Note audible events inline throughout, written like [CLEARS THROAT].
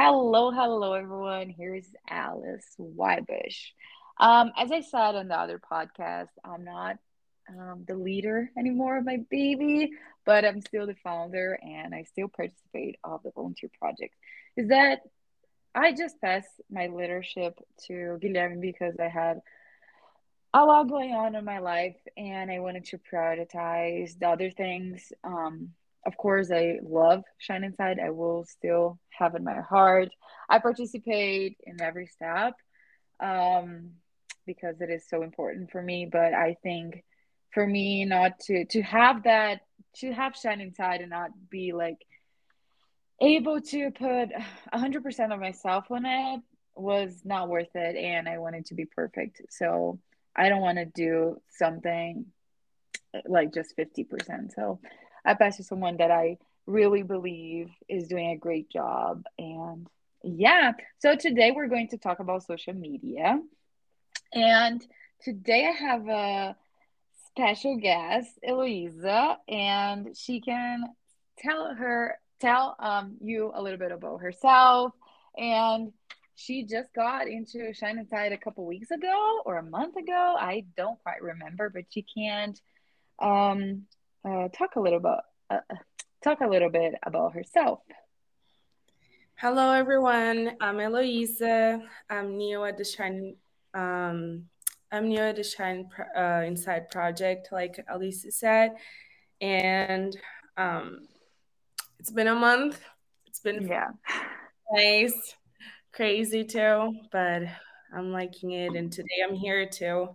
Hello, hello, everyone. Here's Alice Wybush. Um, as I said on the other podcast, I'm not um, the leader anymore of my baby, but I'm still the founder and I still participate of the volunteer project. Is that I just passed my leadership to Guilherme because I had a lot going on in my life and I wanted to prioritize the other things. Um, of course, I love Shine Inside. I will still have in my heart. I participate in every step um, because it is so important for me. But I think for me, not to to have that, to have Shine Inside and not be like able to put 100% of myself on it was not worth it. And I wanted to be perfect. So I don't want to do something like just 50%. So I pass to someone that I really believe is doing a great job. And yeah, so today we're going to talk about social media. And today I have a special guest, Eloisa, and she can tell her tell um you a little bit about herself and she just got into Shine Inside a couple weeks ago or a month ago. I don't quite remember, but she can't um uh, talk a little about uh, talk a little bit about herself. Hello, everyone. I'm Eloisa. I'm new at the Shine. Um, I'm new at the Shine uh, Inside project, like Alicia said, and um, it's been a month. It's been yeah nice, crazy too, but I'm liking it. And today I'm here to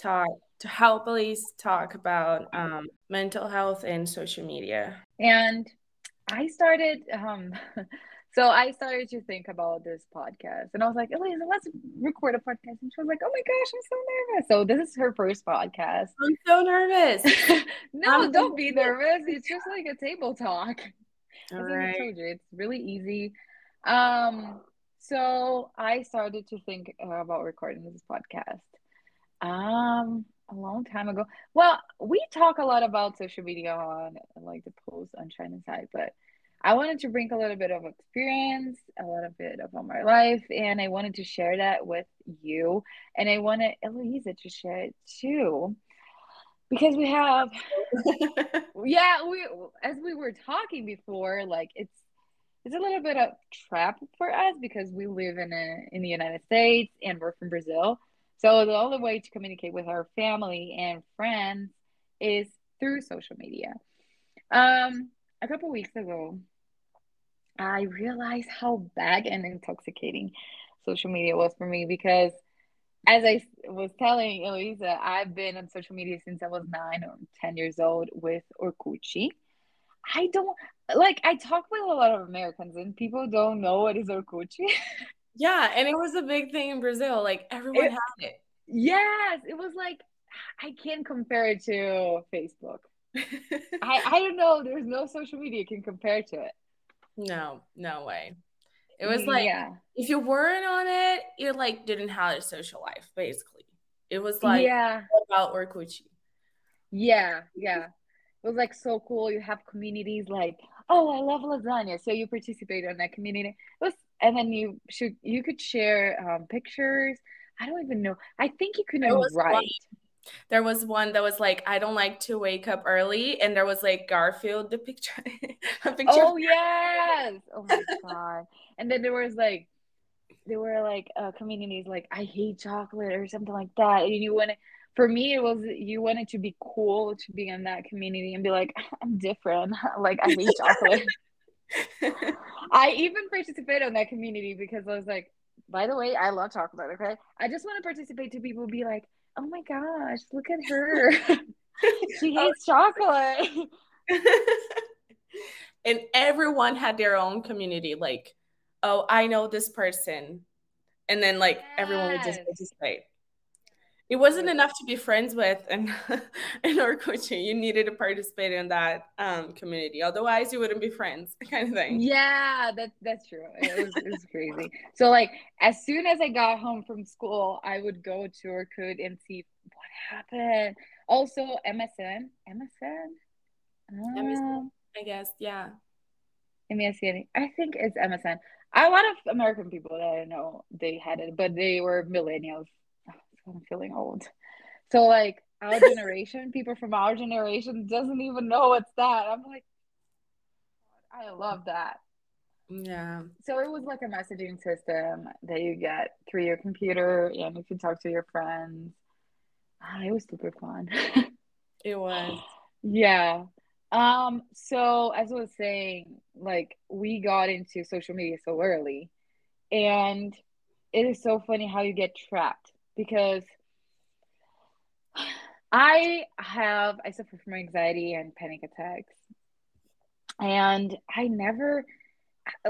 talk to help Elise talk about um, mental health and social media. And I started, um, [LAUGHS] so I started to think about this podcast, and I was like, Elise, let's record a podcast. And she was like, Oh my gosh, I'm so nervous. So this is her first podcast. I'm so nervous. [LAUGHS] no, I'm don't be nervous. [LAUGHS] It's just like a table talk. All right. I told you, it's really easy. Um, so I started to think about recording this podcast. Um, a long time ago. Well, we talk a lot about social media on like the post on Shine Inside, but I wanted to bring a little bit of experience, a little bit about my life, and I wanted to share that with you. And I wanted Eloisa to share it too. Because we have [LAUGHS] yeah, we as we were talking before, like it's it's a little bit of trap for us because we live in a in the United States and we're from Brazil. So the only way to communicate with our family and friends is through social media. Um, a couple weeks ago, I realized how bad and intoxicating social media was for me because as I was telling Elisa, I've been on social media since I was nine or 10 years old with Orkut. I don't like, I talk with a lot of Americans and people don't know what is Orkut. [LAUGHS] Yeah, and it was a big thing in Brazil. Like everyone It- had it. yes, it was like, I can't compare it to Facebook. [LAUGHS] I, I don't know. There's no social media can compare to it. no, no way. It was like yeah, if you weren't on it, you like didn't have a social life. Basically, it was like yeah, about Orkut. yeah, yeah. It was like so cool. You have communities like, oh, I love lasagna, so you participate in that community. It was, and then you should you could share um, pictures. I don't even know. I think you couldn't There was write. one- There was one that was like, I don't like to wake up early, and there was like Garfield, the picture, [LAUGHS] picture. Oh yes! Oh my god! And then there was like, there were like uh, communities like I hate chocolate or something like that. And you want for me, it was you wanted to be cool to be in that community and be like, I'm different. [LAUGHS] like I hate [LAUGHS] chocolate. [LAUGHS] I even participate in that community because I was like, by the way, I love chocolate. Okay, I just want to participate to people be like, oh my gosh, look at her. [LAUGHS] she hates chocolate. [LAUGHS] and everyone had their own community. Like, oh, I know this person, and then like everyone would just participate. It wasn't enough to be friends with and [LAUGHS] in our Orkut. You needed to participate in that um, community. Otherwise, you wouldn't be friends, [LAUGHS] kind of thing. Yeah, that's that's true. It was, it was crazy. So like as soon as I got home from school, I would go to Orkut and see what happened. Also MSN, MSN, MSN. um, I guess, yeah. MSN. I think it's MSN. a lot of American people that I know they had it, but they were millennials. I'm feeling old. So like our generation, people from our generation doesn't even know what's that. I'm like, I love that. Yeah. So it was like a messaging system that you get through your computer and you can talk to your friends. Ah, it was super fun. [LAUGHS] it was. Yeah. Um, so as I was saying, like we got into social media so early, and it is so funny how you get trapped because I have I suffer from anxiety and panic attacks. And I never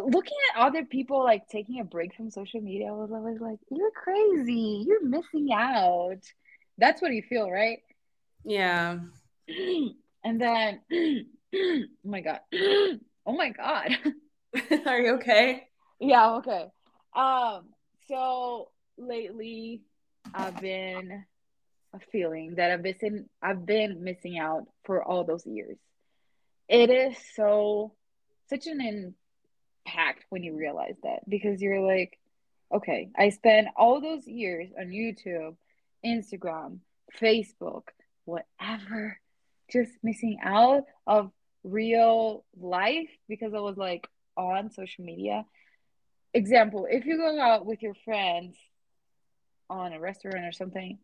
looking at other people like taking a break from social media, I was always like, You're crazy, you're missing out. That's what you feel, right? Yeah. [CLEARS THROAT] And then [CLEARS THROAT] oh my god. [CLEARS THROAT] Oh my god. [LAUGHS] Are you okay? Yeah, okay. Um, so lately I've been a feeling that I've been I've been missing out for all those years. It is so such an impact when you realize that because you're like, okay, I spent all those years on YouTube, Instagram, Facebook, whatever, just missing out of real life because I was like on social media. Example, if you go out with your friends on a restaurant or something,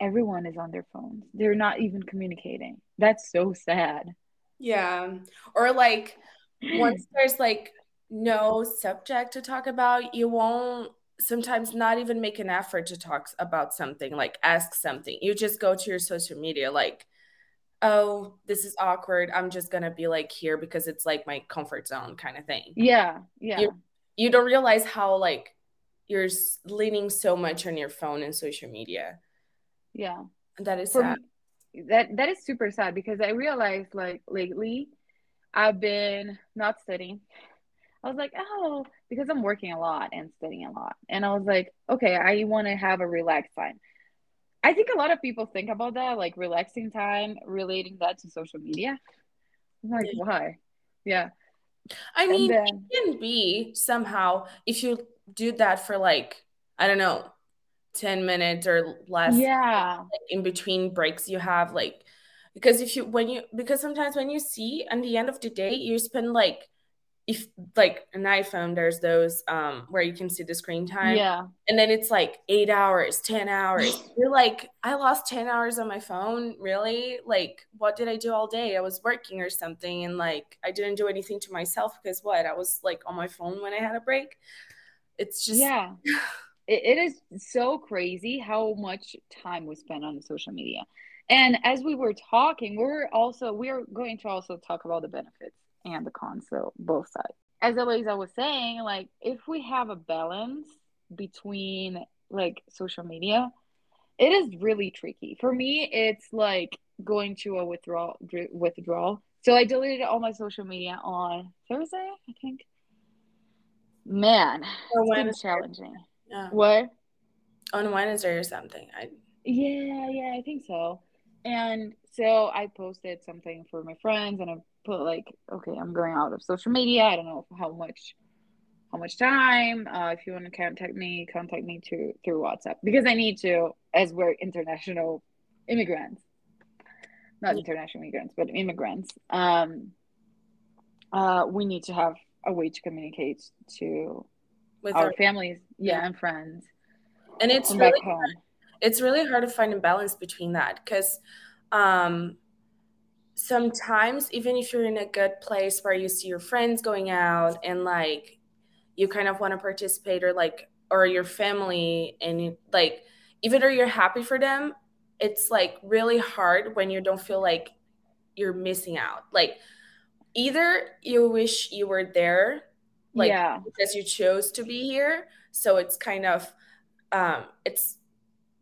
everyone is on their phones. They're not even communicating. That's so sad. Yeah. Or like [LAUGHS] once there's like no subject to talk about, you won't sometimes not even make an effort to talk about something, like ask something. You just go to your social media, like, oh, this is awkward. I'm just going to be like here because it's like my comfort zone kind of thing. Yeah. Yeah. You, you don't realize how like you're leaning so much on your phone and social media. Yeah. That is For sad. Me, that that is super sad because I realized like lately I've been not studying. I was like, oh, because I'm working a lot and studying a lot. And I was like, okay, I want to have a relaxed time. I think a lot of people think about that, like relaxing time, relating that to social media. I'm like, yeah. why? Yeah. I mean, then, it can be somehow if you do that for like, I don't know, 10 minutes or less. Yeah. Like in between breaks you have like because if you when you because sometimes when you see at the end of the day you spend like if like an iphone there's those um where you can see the screen time. Yeah. And then it's like eight hours ten hours. [GASPS] You're like i lost 10 hours on my phone really? Like what did i do all day? I was working or something and like i didn't do anything to myself because what? I was like on my phone when i had a break it's just yeah it, it is so crazy how much time we spend on social media. And as we were talking, we're also we're going to also talk about the benefits and the cons, so both sides. As Eliza was saying, like if we have a balance between like social media, it is really tricky. For me, it's like going to a withdrawal withdrawal. So I deleted all my social media on Thursday, I think. Man, it's been challenging. Yeah. What? On Wednesday or something. I Yeah, yeah, I think so. And so I posted something for my friends and I put like, okay, I'm going out of social media. I don't know how much how much time. Uh, if you want to contact me, contact me to through WhatsApp because I need to, as we're international immigrants, not yeah. international immigrants, but immigrants. Um, uh, we need to have a way to communicate to with our, our families, yeah, yeah, and friends. And it's really hard, it's really hard to find a balance between that because um, sometimes even if you're in a good place where you see your friends going out and like you kind of want to participate or like or your family and you, like even though you're happy for them it's like really hard when you don't feel like you're missing out. Like either you wish you were there like yeah. because you chose to be here so it's kind of um it's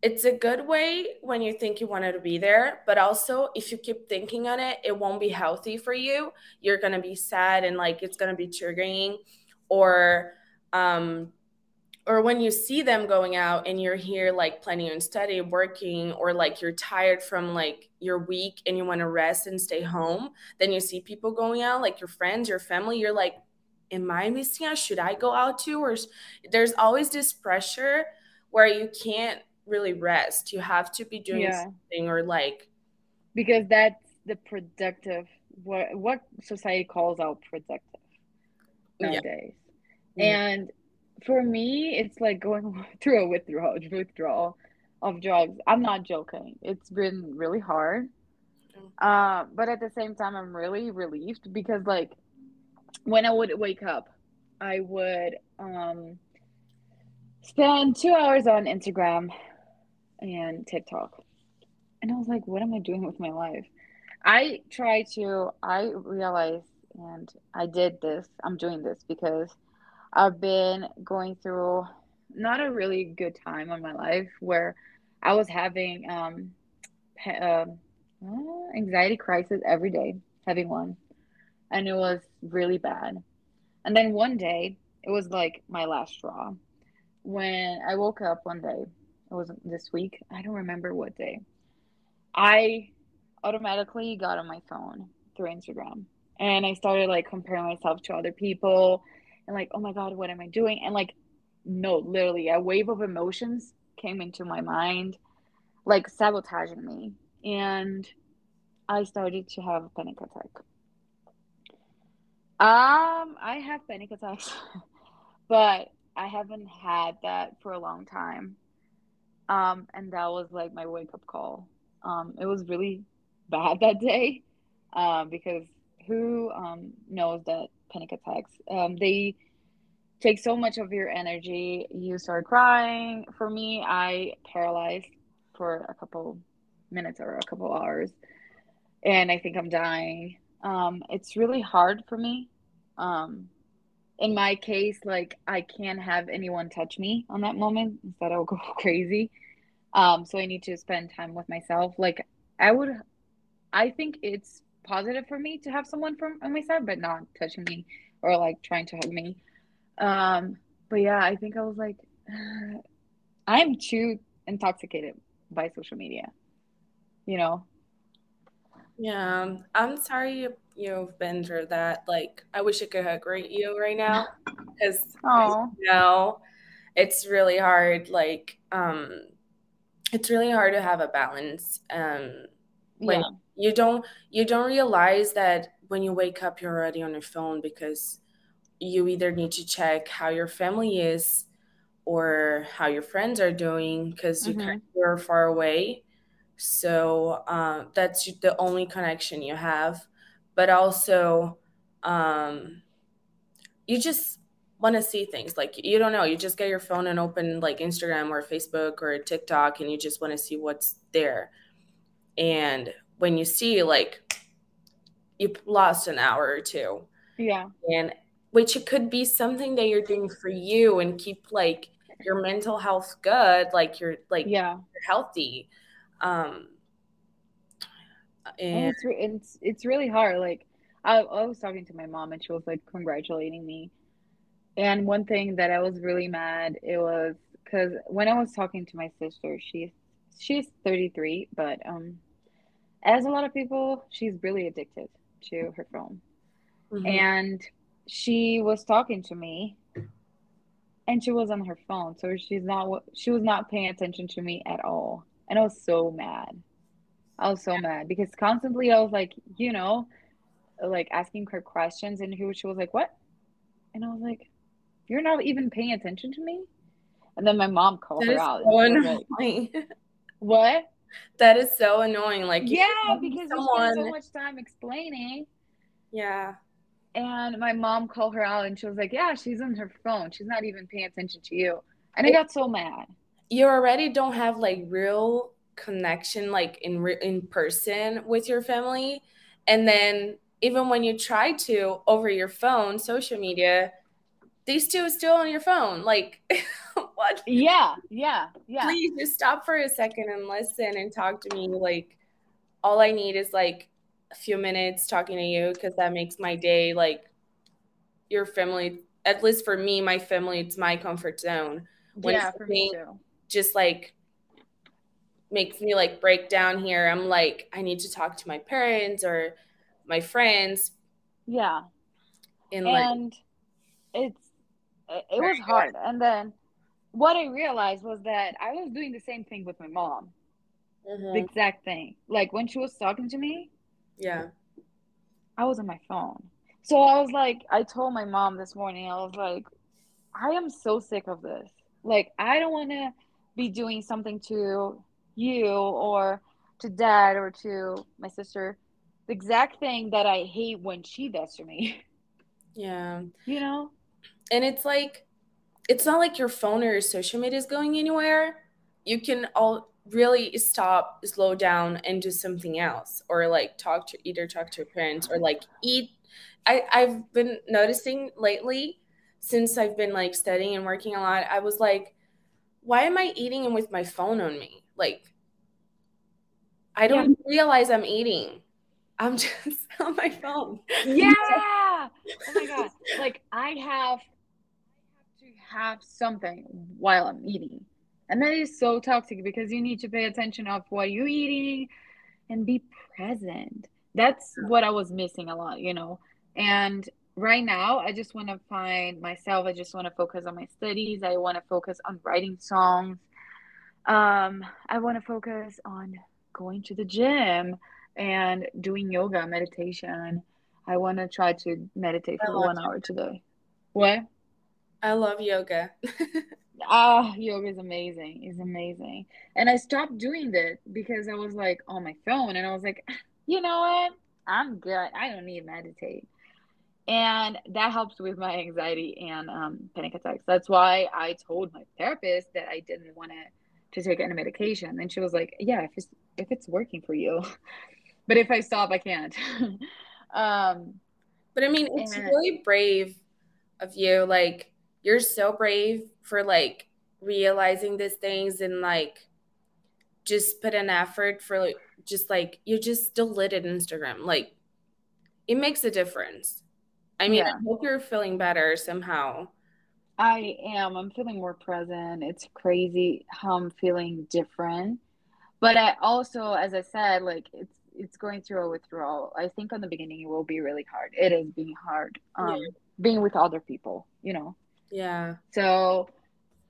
it's a good way when you think you wanted to be there but also if you keep thinking on it it won't be healthy for you you're going to be sad and like it's going to be triggering or um or when you see them going out and you're here like planning on study working or like you're tired from like your week and you want to rest and stay home then you see people going out like your friends your family you're like am I missing out? Should I go out too? Or there's always this pressure where you can't really rest. You have to be doing yeah. something or like because that's the productive what what society calls out productive nowadays. Yeah. And for me, it's like going [LAUGHS] through a withdrawal withdrawal of drugs. I'm not joking. It's been really hard. Uh, but at the same time, I'm really relieved because, like, when I would wake up, I would um, spend two hours on Instagram and TikTok. And I was like, what am I doing with my life? I try to, I realized, and I did this, I'm doing this because I've been going through not a really good time in my life where I was having um, uh, anxiety crisis every day, having one, and it was really bad. And then one day, it was like my last straw. When I woke up one day, it was this week. I don't remember what day. I automatically got on my phone through Instagram and I started like comparing myself to other people and like, oh my God, what am I doing? And like, no, literally, a wave of emotions came into my mind, like sabotaging me. And I started to have a panic attack. Um, I have panic attacks, [LAUGHS] but I haven't had that for a long time. Um, and that was like my wake up call. Um, it was really bad [LAUGHS] that day, um, because who um knows that panic attacks? Um, they take so much of your energy. You start crying. For me, I paralyzed for a couple minutes or a couple hours, and I think I'm dying. Um, it's really hard for me. Um, in my case, like I can't have anyone touch me on that moment. Instead, I'll [LAUGHS] go crazy. Um, so I need to spend time with myself. Like I would, I think it's positive for me to have someone from on my side, but not touching me or like trying to hug me. Um, but yeah, I think I was like, [SIGHS] I'm too intoxicated by social media, you know? Yeah, I'm sorry you, you've been through that. Like, I wish I could hug right you right now because you [LAUGHS] know it's really hard. Like, um, it's really hard to have a balance. Um, when yeah. You don't you don't realize that when you wake up, you're already on your phone because you either need to check how your family is or how your friends are doing because mm-hmm. you're far away. So um, that's the only connection you have. But also, um, you just want to see things like you don't know. You just get your phone and open like Instagram or Facebook or TikTok, and you just want to see what's there. And when you see like you lost an hour or two, yeah, and which it could be something that you're doing for you and keep like your mental health good like you're like yeah. you're healthy. Um and, and it's, it's it's really hard like I, I was talking to my mom and she was like congratulating me. And one thing that i was really mad it was because when i was talking to my sister she's she's 33 but um as a lot of people she's really addicted to her phone mm-hmm. and she was talking to me and she was on her phone so she's not she was not paying attention to me at all. And i was so mad. I was so mad because constantly i was like you know like asking her questions and she was like what? And i was like you're not even paying attention to me? And then my mom called that her out. so. Like, [LAUGHS] what that is so annoying like yeah because someone... you spend so much time explaining yeah and my mom called her out and she was like, Yeah, she's on her phone. She's not even paying attention to you. And I got so mad. You already don't have like real connection, like in re- in person with your family. And then even when you try to over your phone, social media, these two are still on your phone. Like, [LAUGHS] [LAUGHS] what? Yeah, yeah, yeah. Please just stop for a second and listen and talk to me. Like, all I need is like a few minutes talking to you because that makes my day like your family at least for me my family it's my comfort zone when yeah for me too just like makes me like break down here i'm like i need to talk to my parents or my friends yeah and, and it's it, it was hard. And then what I realized was that I was doing the same thing with my mom. Mm-hmm. The exact thing. Like when she was talking to me, yeah, I was on my phone. So I was like, I told my mom this morning, I was like, I am so sick of this. Like, I don't want to be doing something to you or to dad or to my sister the exact thing that I hate when she does to me. [LAUGHS] Yeah. You know? And it's like, it's not like your phone or your social media is going anywhere. You can all really stop, slow down, and do something else, or like talk to either talk to your parents or like eat. I, I've been noticing lately since I've been like studying and working a lot, I was like, why am I eating and with my phone on me? Like, I don't yeah. realize I'm eating. I'm [LAUGHS] just on my phone. Yeah. oh my god. Like I have have something while I'm eating. And that is so toxic because you need to pay attention of what you're eating and be present. That's what I was missing a lot, you know. And right now I just want to find myself. I just want to focus on my studies. I want to focus on writing songs. Um, I want to focus on going to the gym and doing yoga, meditation. I want to try to meditate for one hour today. What? I love yoga. [LAUGHS] ah, yoga is amazing. It's amazing. And I stopped doing that because I was like on my phone and I was like, you know what? I'm good. I don't need to meditate. And that helps with my anxiety and um, panic attacks. That's why I told my therapist that I didn't want to to take any medication. And she was like, yeah, if it's, if it's working for you. [LAUGHS] but if I stop, I can't. [LAUGHS] um, but I mean, it's and, really brave of you. Like, you're so brave for like realizing these things and like just put an effort for like just like you just deleted Instagram. Like, it makes a difference. I mean, yeah. I hope you're feeling better somehow. I am. I'm feeling more present. It's crazy how I'm feeling different. But I also, as I said, like it's it's going through a withdrawal. I think on the beginning it will be really hard. It is being hard. Um, yeah. being with other people, you know. Yeah. So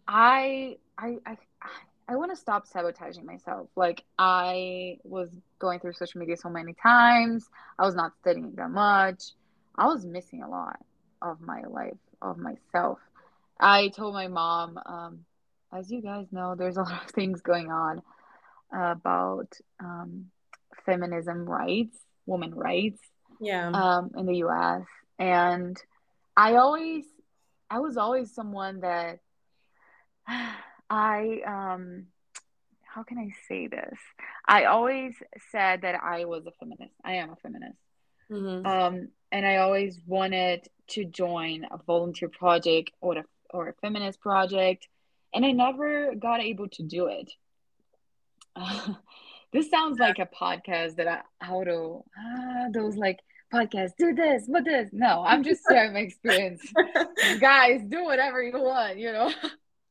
I I I I want to stop sabotaging myself. Like I was going through social media so many times. I was not studying that much. I was missing a lot of my life, of myself. I told my mom, um, as you guys know, there's a [LAUGHS] lot of things going on about um, feminism rights, women rights, yeah, um, in the U.S. And I always, I was always someone that [SIGHS] I, um, how can I say this? I always said that I was a feminist. I am a feminist. Mm-hmm. Um, and I always wanted to join a volunteer project or a or a feminist project, and I never got able to do it. Uh, [LAUGHS] this sounds like a podcast that I how to ah, those like podcasts do this but this. No i'm just [LAUGHS] sharing my experience. Guys do whatever you want you know?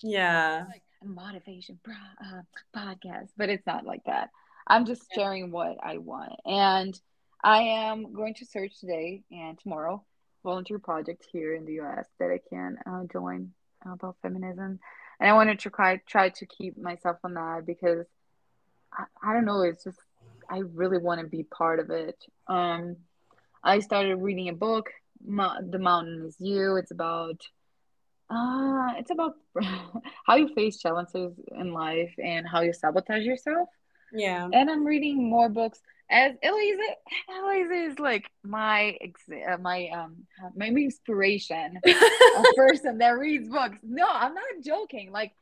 Yeah. [LAUGHS] Like a motivation uh, podcast but it's not like that. I'm just sharing what i want. And I am going to search today and tomorrow volunteer project here in the US that I can uh, join about feminism. And I wanted to try try to keep myself on that because I, I don't know, it's just I really want to be part of it. Um, I started reading a book, The Mountain Is You. It's about uh, it's about [LAUGHS] how you face challenges in life and how you sabotage yourself. Yeah. And I'm reading more books as Elisa, Elisa is like my uh, my um my inspiration, a [LAUGHS] person that reads books. No, I'm not joking. Like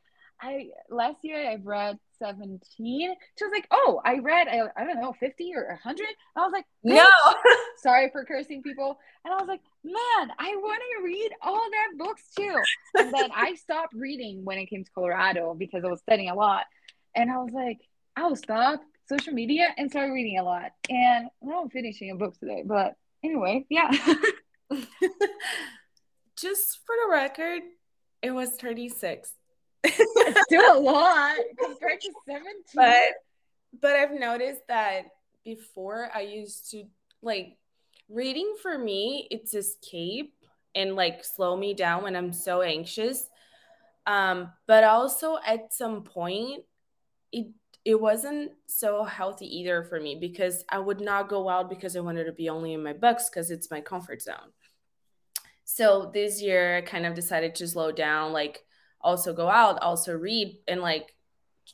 I last year I read 17. She was like, "Oh, I read I, I don't know 50 or 100." I was like, "No." [LAUGHS] Sorry for cursing people. And I was like, "Man, I want to read all that books too." And then I [LAUGHS] stopped reading when it came to Colorado because I was studying a lot. And I was like, "I'll stop social media and started reading a lot. And now I'm finishing a book today. But anyway, yeah. [LAUGHS] Just for the record, it was 36. [LAUGHS] Still a lot compared to 17. But but I've noticed that before I used to like reading for me, it's escape and like slow me down when I'm so anxious. Um, but also at some point, it it wasn't so healthy either for me because I would not go out because I wanted to be only in my books because it's my comfort zone. So this year I kind of decided to slow down, like also go out, also read and like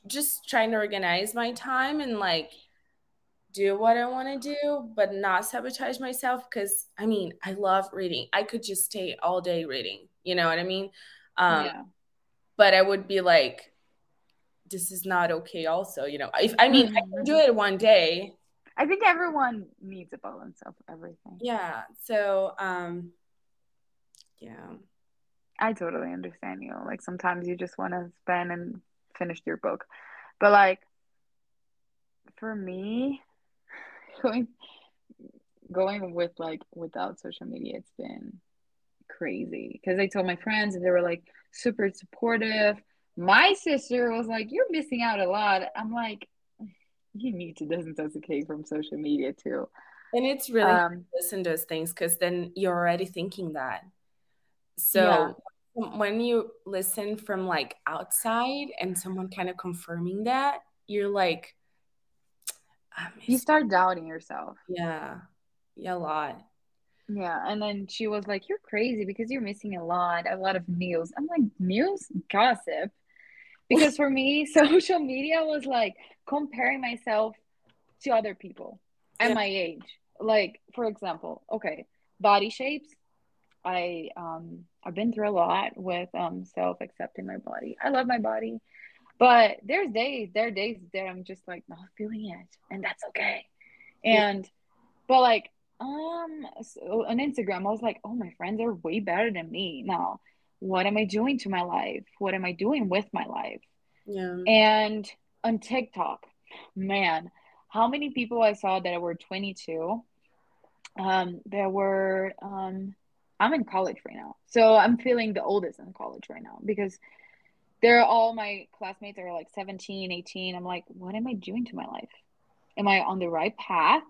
just trying to organize my time and like do what I want to do, but not sabotage myself. Cause I mean, I love reading. I could just stay all day reading. You know what I mean? Um, yeah. But I would be like, this is not okay also you know if i mean mm-hmm. i can do mm-hmm. it one day i think everyone needs a balance of everything yeah so um yeah i totally understand you like sometimes you just want to spend and finish your book but like for me [LAUGHS] going going with like without social media it's been crazy because i told my friends and they were like super supportive my sister was like, You're missing out a lot. I'm like, You need to disintoxicate from social media too. And it's really um, listen to those things because then you're already thinking that. So yeah. When you listen from like outside and someone kind of confirming that, you're like, you start doubting yourself. Yeah. Yeah, a lot. Yeah, and then she was like, "You're crazy because you're missing a lot, a lot of news." I'm like, "News, gossip." because for me [LAUGHS] social media was like comparing myself to other people at yeah. my age like for example okay body shapes i um i've been through a lot with um self accepting my body i love my body but there's days there are days that i'm just like not feeling it and that's okay and but like um so on instagram i was like oh my friends are way better than me now what am I doing to my life? What am I doing with my life? Yeah. And on TikTok, man, how many people I saw that were 22? Um, there were, um, I'm in college right now. So I'm feeling the oldest in college right now because they're all my classmates are like 17, 18. I'm like, what am I doing to my life? Am I on the right path?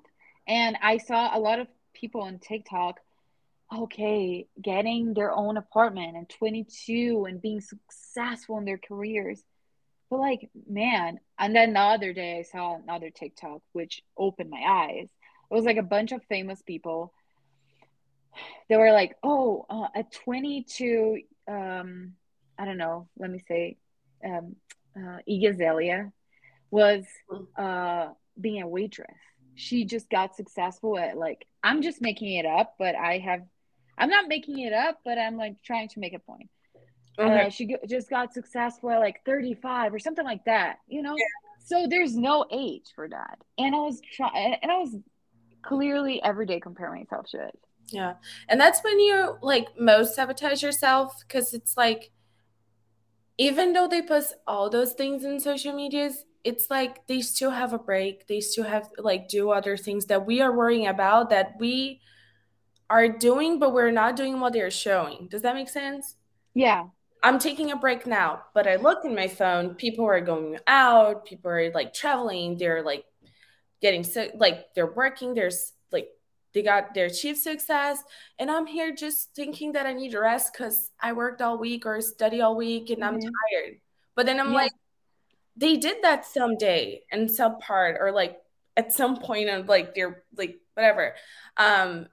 And I saw a lot of people on TikTok okay, getting their own apartment and 22 and being successful in their careers. But like, man, and then the other day I saw another TikTok which opened my eyes. It was like a bunch of famous people. They were like, oh, uh, at 22, um, I don't know, let me say, um, uh, Iggy Azalea was uh, being a waitress. She just got successful at like, I'm just making it up, but I have I'm not making it up, but I'm like trying to make a point. Okay. Uh, she just got successful at like 35 or something like that, you know? Yeah. So there's no age for that. And I was trying, and I was clearly every day comparing myself to it. Yeah. And that's when you like most sabotage yourself because it's like, even though they post all those things in social medias, it's like they still have a break. They still have like do other things that we are worrying about that we are doing, but we're not doing what they're showing. Does that make sense? Yeah. I'm taking a break now, but I look in my phone, people are going out, people are like traveling, they're like getting sick, like they're working, there's they got their chief success. And I'm here just thinking that I need to rest because I worked all week or study all week and mm-hmm. I'm tired. But then I'm yeah. like, they did that someday and some part or like at some point of like their like whatever. Um,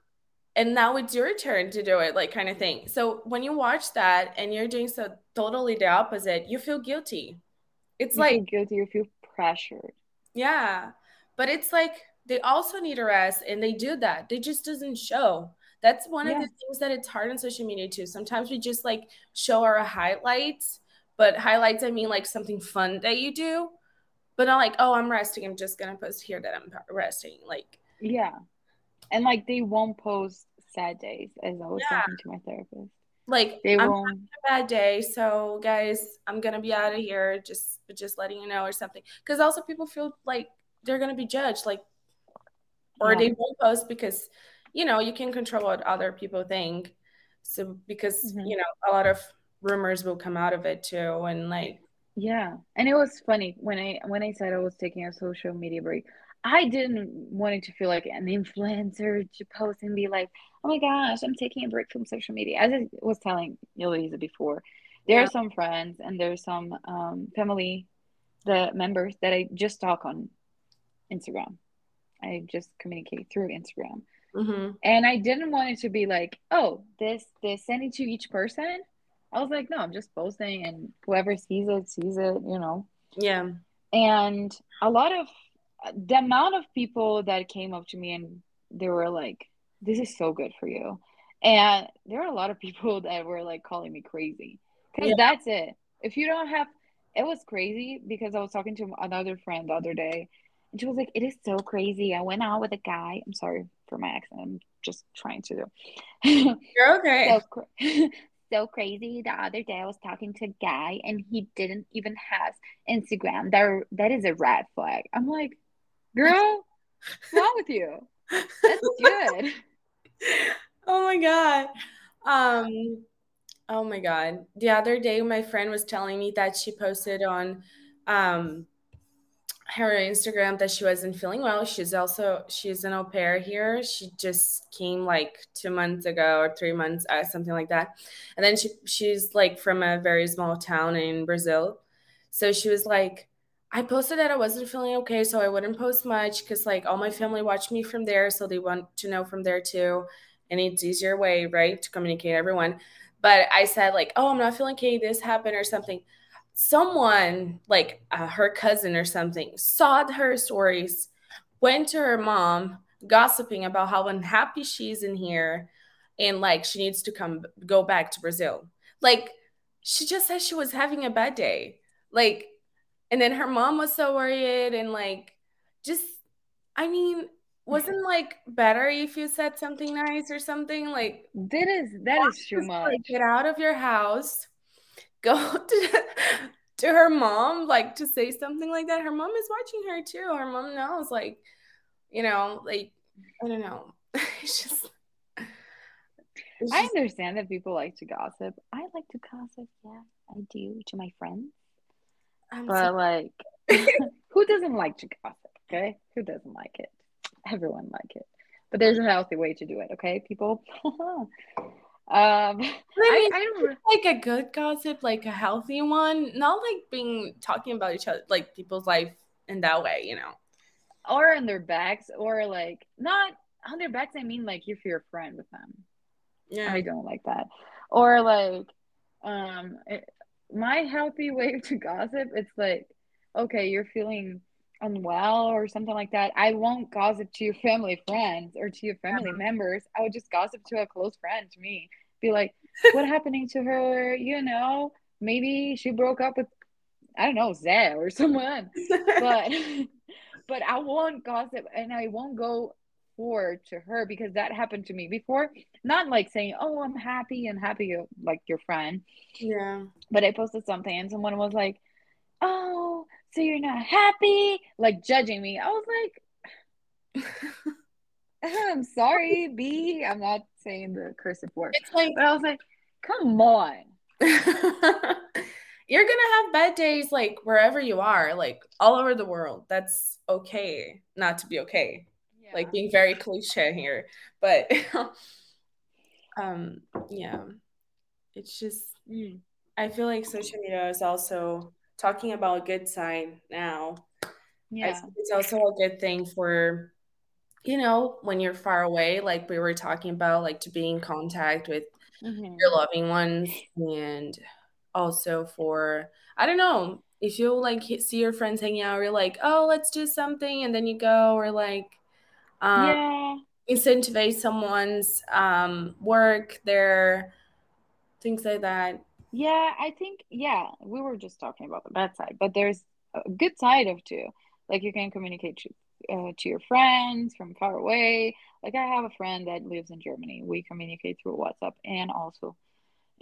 and now it's your turn to do it like kind of thing so when you watch that and you're doing so totally the opposite you feel guilty it's you like guilty you feel pressured yeah but it's like they also need a rest and they do that they just doesn't show that's one yeah. of the things that it's hard on social media too sometimes we just like show our highlights but highlights i mean like something fun that you do but not like oh i'm resting i'm just gonna post here that i'm resting like yeah and like they won't post sad days, as I was yeah. talking to my therapist. Like they I'm won't. a bad day, so guys, I'm gonna be out of here. Just, just letting you know or something. Because also people feel like they're gonna be judged, like, or yeah. they won't post because, you know, you can control what other people think. So because mm-hmm. you know a lot of rumors will come out of it too, and like yeah, and it was funny when I when I said I was taking a social media break. I didn't want it to feel like an influencer to post and be like, oh my gosh, I'm taking a break from social media. As I was telling Elisa before, there yeah. are some friends and there's some um, family the members that I just talk on Instagram. I just communicate through Instagram. Mm-hmm. And I didn't want it to be like, oh, this, this, send it to each person. I was like, no, I'm just posting and whoever sees it, sees it, you know. Yeah. And a lot of the amount of people that came up to me and they were like, this is so good for you. And there are a lot of [LAUGHS] people that were like calling me crazy because yeah. that's it. If you don't have, it was crazy because I was talking to another friend the other day she was like, it is so crazy. I went out with a guy. I'm sorry for my accent. I'm just trying to do. [LAUGHS] You're okay. so, [LAUGHS] so crazy. The other day I was talking to a guy and he didn't even have Instagram. That that is a red flag. I'm like, girl, what's wrong with you? That's [LAUGHS] good. oh my god. Um oh my god. The other day my friend was telling me that she posted on um her Instagram that she wasn't feeling well. She's also she's an au pair here. She just came like two months ago or three months, uh, something like that. And then she she's like from a very small town in Brazil. So she was like, I posted that I wasn't feeling okay, so I wouldn't post much because like all my family watched me from there, so they want to know from there too. And it's easier way, right, to communicate everyone. But I said like, oh, I'm not feeling okay. This happened or something someone like uh, her cousin or something saw her stories, went to her mom, gossiping about how unhappy she's in here and like she needs to come go back to Brazil. Like she just said she was having a bad day. Like and then her mom was so worried and like just I mean wasn't like better if you said something nice or something like that is that is too much. Like, get out of your house go [LAUGHS] to, to her mom like to say something like that her mom is watching her too her mom knows like you know like i don't know [LAUGHS] it's just it's I understand that people like to gossip. I like to gossip, yeah, I do to my friends. I'm but so- like, [LAUGHS] who doesn't like to gossip? Okay, who doesn't like it? Everyone like it, but there's a healthy way to do it. Okay, people. Um, [LAUGHS] I, mean, I, don't like a good gossip, like a healthy one, not like being talking about each other, like people's life in that way, you know, or on their backs, or like not on their backs. I mean, like if you're a friend with them. Yeah, I don't like that. Or like, um, it, my healthy way to gossip, it's like, okay, you're feeling unwell or something like that, I won't gossip to your family friends or to your family members. I would just gossip to a close friend to me. Be like, what happening to her? You know, maybe she broke up with I don't know, Zay or someone. but [LAUGHS] but I won't gossip and I won't go forward to her because that happened to me before. Not like saying, Oh, I'm happy and happy like your friend. Yeah. But I posted something and someone was like, Oh, so you're not happy? Like judging me. I was like, [LAUGHS] [LAUGHS] I'm sorry, B. I'm not saying the cursive word. It's like, but I was like, come on. [LAUGHS] you're gonna have bad days like wherever you are, like all over the world. That's okay not to be okay. Yeah. Like being very cliche here. But [LAUGHS] um yeah. It's just mm. I feel like social media is also talking about a good side now. Yeah. it's also a good thing for, you know, when you're far away, like we were talking about, like to be in contact with mm-hmm. your loving ones and also for, I don't know, if you like see your friends hanging out, you're like, oh, let's do something, and then you go, or like, um, yeah, incentivize someone's um, work, their things like that. Yeah, I think yeah, we were just talking about the bad side, but there's a good side of too. Like you can communicate uh, to your friends from far away. Like I have a friend that lives in Germany. We communicate through WhatsApp and also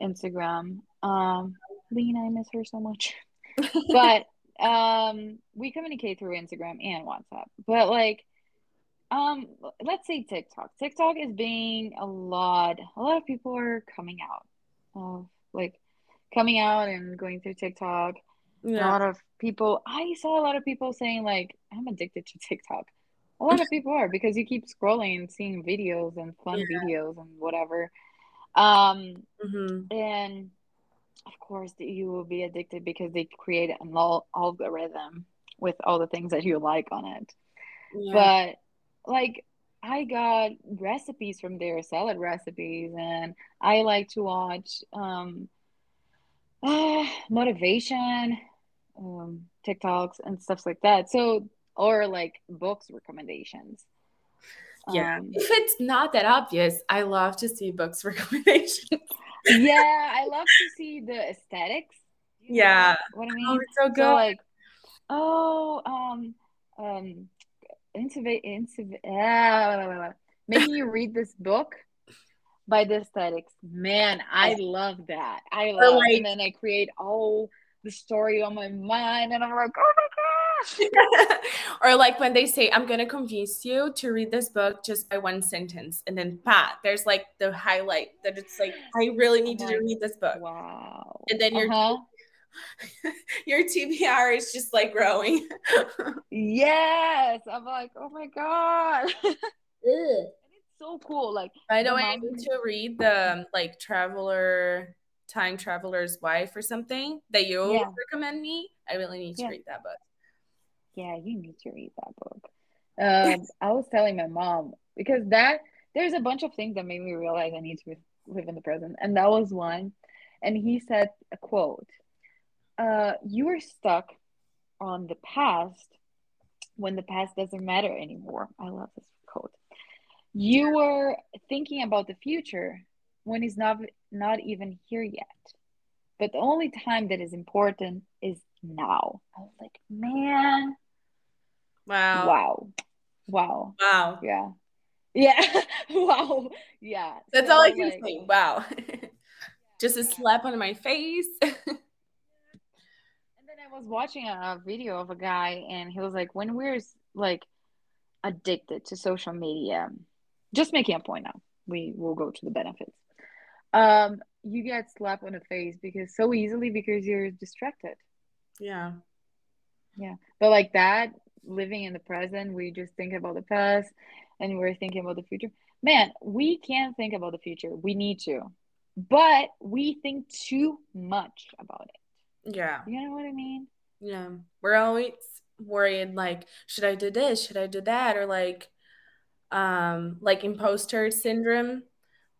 Instagram. Um, Lena, I miss her so much. [LAUGHS] but um, we communicate through Instagram and WhatsApp. But like, um, let's say TikTok. TikTok is being a lot. A lot of people are coming out of like coming out and going through TikTok. Yeah. A lot of people, I saw a lot of people saying, like, I'm addicted to TikTok. A lot of people are because you keep scrolling and seeing videos and fun Yeah. videos and whatever. Um, hmm and of course, you will be addicted because they create an al- algorithm with all the things that you like on it. Yeah. But like, I got recipes from there, salad recipes, and I like to watch um, [SIGHS] motivation, um, TikToks and stuff like that. So, or like books recommendations. Yeah. Um, If it's not that obvious, I love to see books [LAUGHS] recommendations. yeah, I love to see the aesthetics. Yeah. what I Oh, mean? it's so So good. like, oh, um, um, intiv intiv ah, making you read this book by the aesthetics. Man, I love that. I love, like and then I create all the story on my mind, and I'm like, oh my gosh. [LAUGHS] or like when they say, I'm gonna convince you to read this book just by one sentence, and then pat, there's like the highlight that it's like, I really need to read this book. wow. And then your Uh-huh. [LAUGHS] your TBR is just like growing. [LAUGHS] Yes. I'm like, oh my God. So cool. Like By the the way, I need to read the um, like traveler time traveler's wife or something that you Yeah. recommend me. I really need to Yeah. read that book. Yeah, you need to read that book. Um, [LAUGHS] I was telling my mom because that there's a bunch of things that made me realize I need to live in the present, and that was one. And he said a quote, uh, you are stuck on the past when the past doesn't matter anymore. I love this quote. You were thinking about the future when it's not not even here yet. But the only time that is important is now. I was like, man, Wow. wow. Wow. Wow. Yeah. Yeah. [LAUGHS] wow. Yeah. That's So all I can like, say. Wow. [LAUGHS] Just a slap on my face. [LAUGHS] And then I was watching a, a video of a guy, and he was like, when we're like addicted to social media, just making a point now, we will go to the benefits. Um, you get slapped on the face because so easily because you're distracted. yeah. Yeah. But like that, living in the present, we just think about the past and we're thinking about the future. Man, we can't think about the future. We need to. But we think too much about it. Yeah. You know what I mean? Yeah. We're always worried like, should I do this? Should I do that? Or like um like imposter syndrome.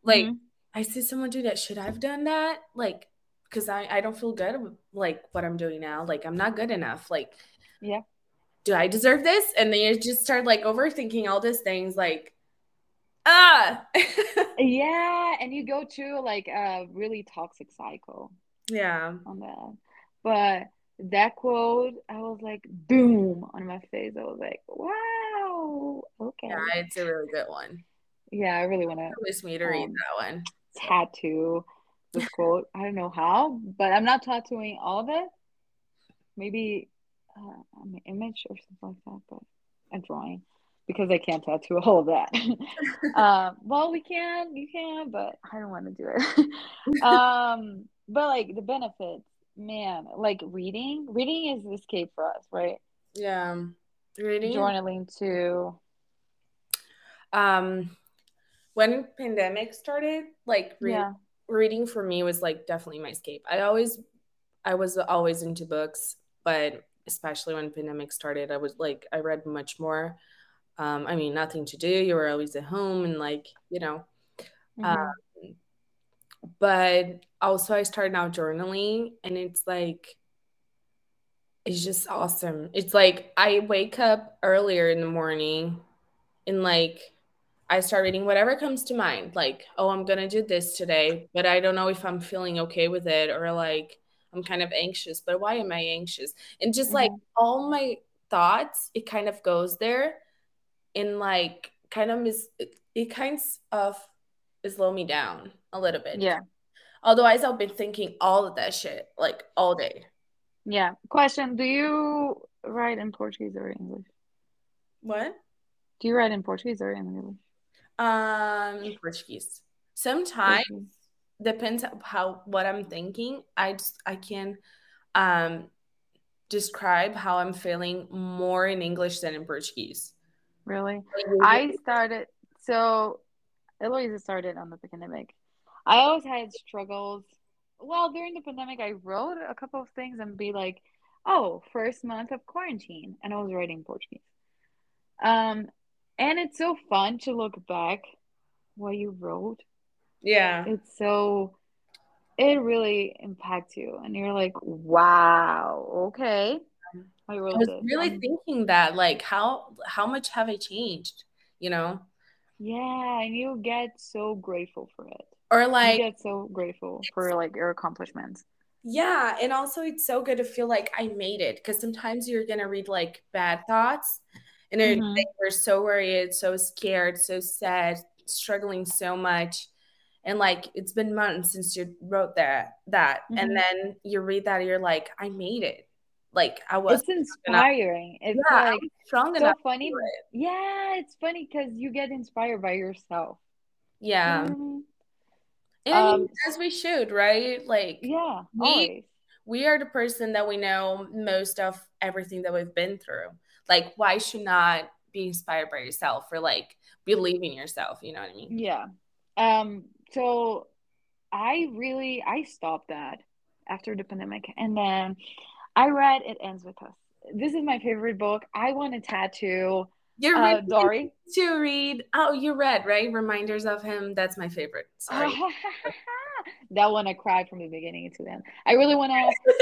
Like hmm I see someone do that. Should I have done that? Like because I, I don't feel good with like what I'm doing now. Like I'm not good enough. Like Yeah. do I deserve this? And then you just start like overthinking all these things like ah [LAUGHS] Yeah. And you go to like a really toxic cycle yeah. on that. But that quote, I was like, boom, on my face. I was like, wow. Okay. Yeah, it's a really good one. Yeah, I really want to Wish me to read um, that one. tattoo this quote. I don't know how, but I'm not tattooing all of it. Maybe uh, an image or something like that, but a drawing because I can't tattoo all of that. [LAUGHS] um, well, we can, you can, but I don't want to do it. [LAUGHS] um, but like the benefits, man, like reading, reading is the escape for us, right? Yeah. Reading. Journaling too. Um when pandemic started, like re- Yeah. reading for me was like definitely my escape. I always I was always into books, but especially when pandemic started, I was like I read much more. Um, I mean, nothing to do. You were always at home and like, you know. Um, Mhm. But also I started now journaling and it's like it's just awesome. It's like I wake up earlier in the morning and like I start reading whatever comes to mind. Like, oh, I'm gonna do this today, but I don't know if I'm feeling okay with it or like I'm kind of anxious, but why am I anxious? And just like Mhm. all my thoughts, it kind of goes there and like kind of mis- it, it kind of slow me down a little bit. Yeah. Otherwise, I've been thinking all of that shit like all day. Yeah. Question, do you write in Portuguese or English? What? Do you write in Portuguese or in English? Um, in Portuguese. Sometimes Portuguese. depends on how what I'm thinking. I just I can um describe how I'm feeling more in English than in Portuguese. Really? I started so Eloisa started on the pandemic. I always had struggles. Well, during the pandemic, I wrote a couple of things and be like, "Oh, first month of quarantine," and I was writing Portuguese. Um, and it's so fun to look back what you wrote. Yeah, it's so it really impacts you, and you're like, "Wow, okay." I, I was really um, thinking that, like, how how much have I changed? You know? Yeah, and you get so grateful for it. Or like you get so grateful for like your accomplishments. Yeah, and also it's so good to feel like I made it because sometimes you're gonna read like bad thoughts, and mm-hmm. like, we're so worried, so scared, so sad, struggling so much, and like it's been months since you wrote that that, mm-hmm. and then you read that, and you're like, I made it like I was. It's inspiring. It's yeah, like strong so enough. funny. Yeah, it's funny because you get inspired by yourself. Yeah. Mm-hmm. And um, I mean, as we should, right? Like, yeah, we always. we are the person that we know most of everything that we've been through. Like, why should not be inspired by yourself or like believe in yourself? You know what I mean? Yeah. Um. So, I really I stopped that after the pandemic, and then I read It Ends With Us. This is my favorite book. I want a tattoo. You're uh, Dory to read. Oh, you read right? Reminders of him. That's my favorite. Sorry. [LAUGHS] that one I cried from the beginning to the end. I really want to.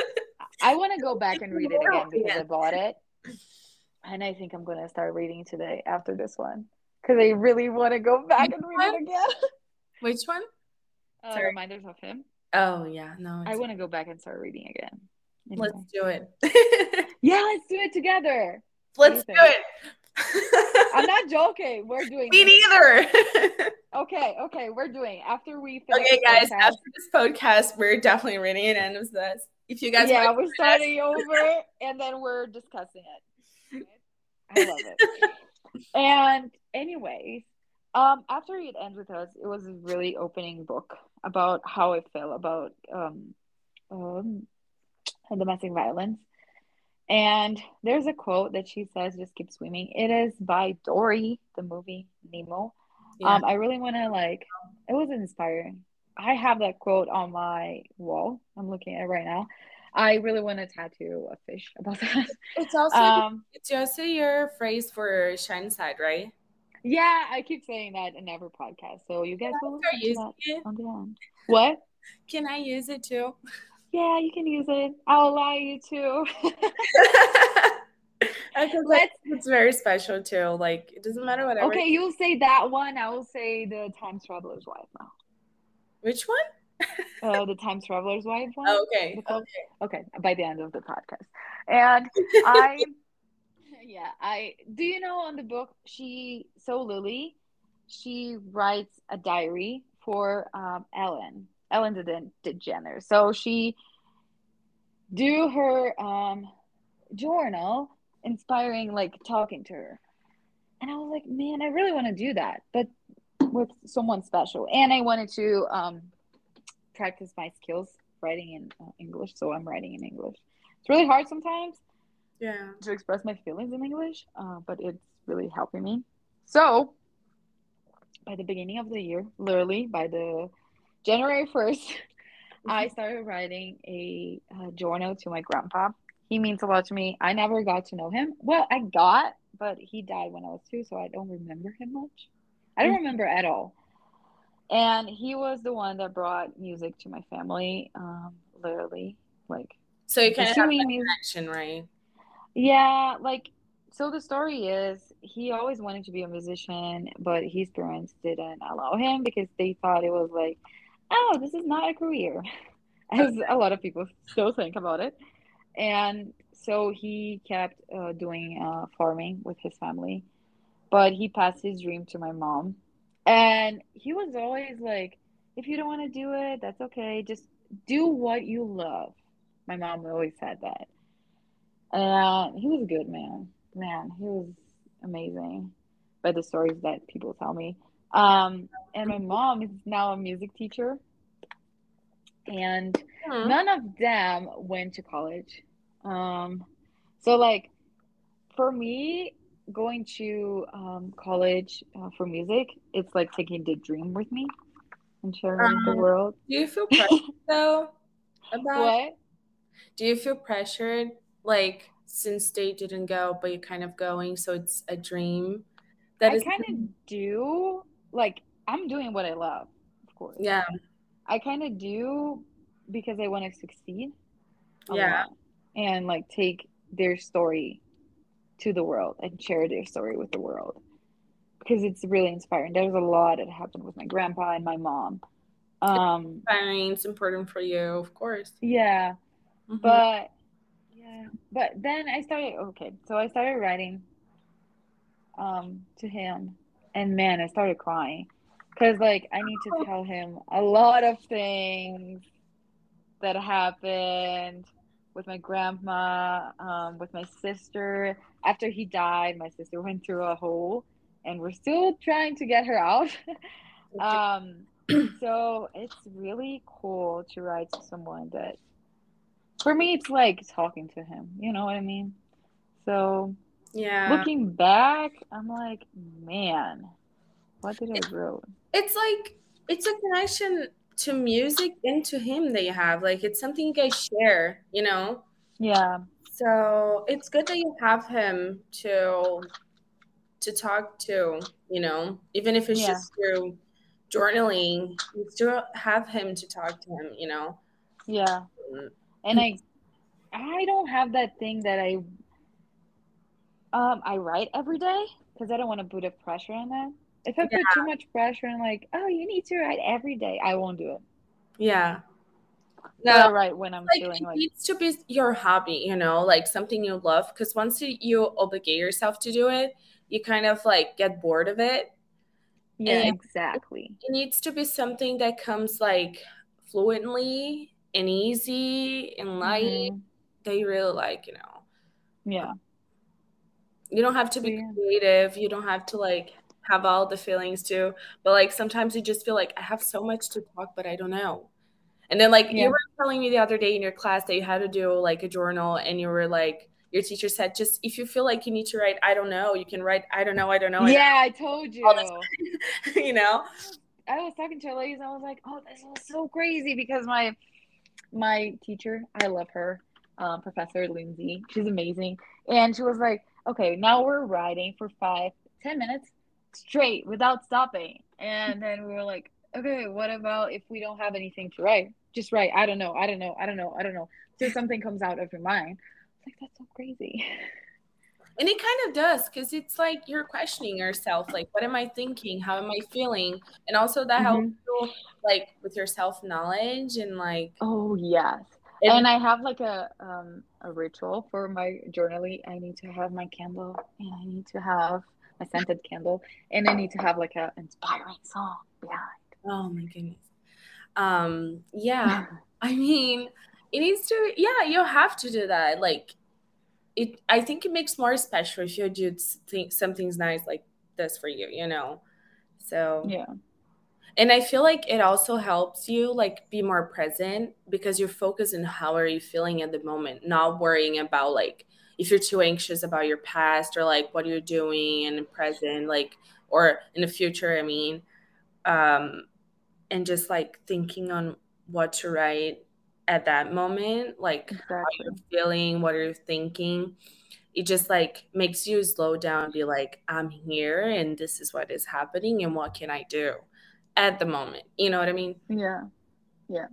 I want to go back and read it [LAUGHS] again because yeah. I bought it, and I think I'm going to start reading today after this one because I really want to go back and read it again. [LAUGHS] Which one? Uh, reminders of him. Oh yeah, no. I want to go back and start reading again. Anyway. Let's do it. [LAUGHS] yeah, let's do it together. Let's do, it. I'm not [LAUGHS] joking. We're doing Me this. neither. [LAUGHS] okay, okay, we're doing after we Okay, guys, podcast, after this podcast, we're definitely reading it end of this. If you guys Yeah, we're starting over and then we're discussing it. I love it. and anyways, um, after it ends with us, it was a really opening book about how I feel about um, um domestic violence. And there's a quote that she says, just keep swimming. It is by Dory, the movie Nemo. Yeah. Um, I really want to like, it was inspiring. I have that quote on my wall. I'm looking at it right now. I really want to tattoo a fish about that. It's also [LAUGHS] um, it's also your phrase for Shine Inside, right? Yeah, I keep saying that in every podcast. So you guys will use it on the end. What? Can I use it too? Yeah, you can use it. I'll allow you to. [LAUGHS] I feel like it's very special too. Like it doesn't matter whatever. Okay, you'll say that one. I will say the time traveler's wife now. Which one? uh, the time traveler's wife one. Oh, okay. okay. Okay. By the end of the podcast, and I, [LAUGHS] yeah, I do. You know, on the book, she so Lily, she writes a diary for um, Ellen Ellen DeGeneres. So she do her um, journal, inspiring like talking to her, and I was like, man, I really want to do that, but with someone special. And I wanted to um, practice my skills writing in uh, English, so I'm writing in English. It's really hard sometimes, yeah, to express my feelings in English, uh, but it's really helping me. So by the beginning of the year, literally by the January 1st, [LAUGHS] I started writing a, a journal to my grandpa. He means a lot to me. I never got to know him. Well, I got, but he died when I was two, so I don't remember him much. I don't mm. remember at all. And he was the one that brought music to my family, um, literally. Like, so you kind of have that connection, right? Yeah, like so the story is he always wanted to be a musician, but his parents didn't allow him because they thought it was like oh, this is not a career, [LAUGHS] as a lot of people still think about it. And so he kept uh, doing uh, farming with his family, but he passed his dream to my mom. And he was always like, if you don't want to do it, that's okay. Just do what you love. My mom always said that. And he was a good man. Man, he was amazing by the stories that people tell me. Um, and my mom is now a music teacher. And none of them went to college. Um, so like for me, going to um, college uh, for music, it's like taking the dream with me and sharing um, the world. Do you feel pressured [LAUGHS] though about what? Do you feel pressured like since they didn't go, but you're kind of going, so it's a dream? That I kind of do. Like I'm doing what I love, of course. Yeah. I kind of do because I want to succeed. Yeah. And like take their story to the world and share their story with the world because it's really inspiring. There's a lot that happened with my grandpa and my mom. Um, it's inspiring. It's important for you, of course. Yeah, mm-hmm. but yeah, but then I started. Okay, so I started writing um to him, and man, I started crying because like I need to tell him a lot of things that happened with my grandma, um, with my sister. After he died, my sister went through a hole, and we're still trying to get her out. [LAUGHS] um, so it's really cool to write to someone that, for me, it's like talking to him. You know what I mean? So yeah, looking back, I'm like, man, what did I wrote? It's like it's a connection to music and to him that you have. Like it's something you guys share, you know? Yeah. So it's good that you have him to to talk to, you know, even if it's yeah. just through journaling, you still have him to talk to him, you know. Yeah. Mm. And I I don't have that thing that I um I write every day because I don't want to put a pressure on that. If I put too much pressure and like, oh, you need to write every day, I won't do it. Yeah. No, right when I'm like, feeling it like needs to be your hobby, you know, like something you love. Because once you, you obligate yourself to do it, you kind of like get bored of it. Yeah, and exactly. It needs to be something that comes like fluently and easy and light mm-hmm. that you really like, you know. Yeah. You don't have to be yeah. creative. You don't have to like have all the feelings too. But like sometimes you just feel like I have so much to talk, but I don't know. And then like yeah. you were telling me the other day in your class that you had to do like a journal and you were like your teacher said just if you feel like you need to write I don't know, you can write I don't know, I don't know. yeah, I told you. [LAUGHS] you know. I was talking to ladies and I was like, "Oh, this was so crazy because my my teacher, I love her, um, Professor Lindsay. She's amazing. And she was like, okay, now we're writing for five, ten minutes straight without stopping. And then we were like, okay, what about if we don't have anything to write? Just write. I don't know. I don't know. I don't know. I don't know. So something comes out of your mind. It's like that's so crazy. And it kind of does because it's like you're questioning yourself, like, what am I thinking? How am I feeling? And also that mm-hmm. helps you like with your self knowledge and like Oh yes. And, and I have like a um a ritual for my journaling. I need to have my candle and I need to have a scented candle, and I need to have like a inspiring song behind. Oh my goodness. Um, yeah. [LAUGHS] I mean, it needs to. Yeah, you have to do that. Like, it. I think it makes more special if you do think something's nice like this for you. You know. So yeah. And I feel like it also helps you like be more present because you're focused on how are you feeling at the moment, not worrying about like if you're too anxious about your past or like what you're doing in the present like or in the future i mean um and just like thinking on what to write at that moment like exactly. how you're feeling what are you're thinking it just like makes you slow down and be like i'm here and this is what is happening and what can i do at the moment you know what i mean yeah yeah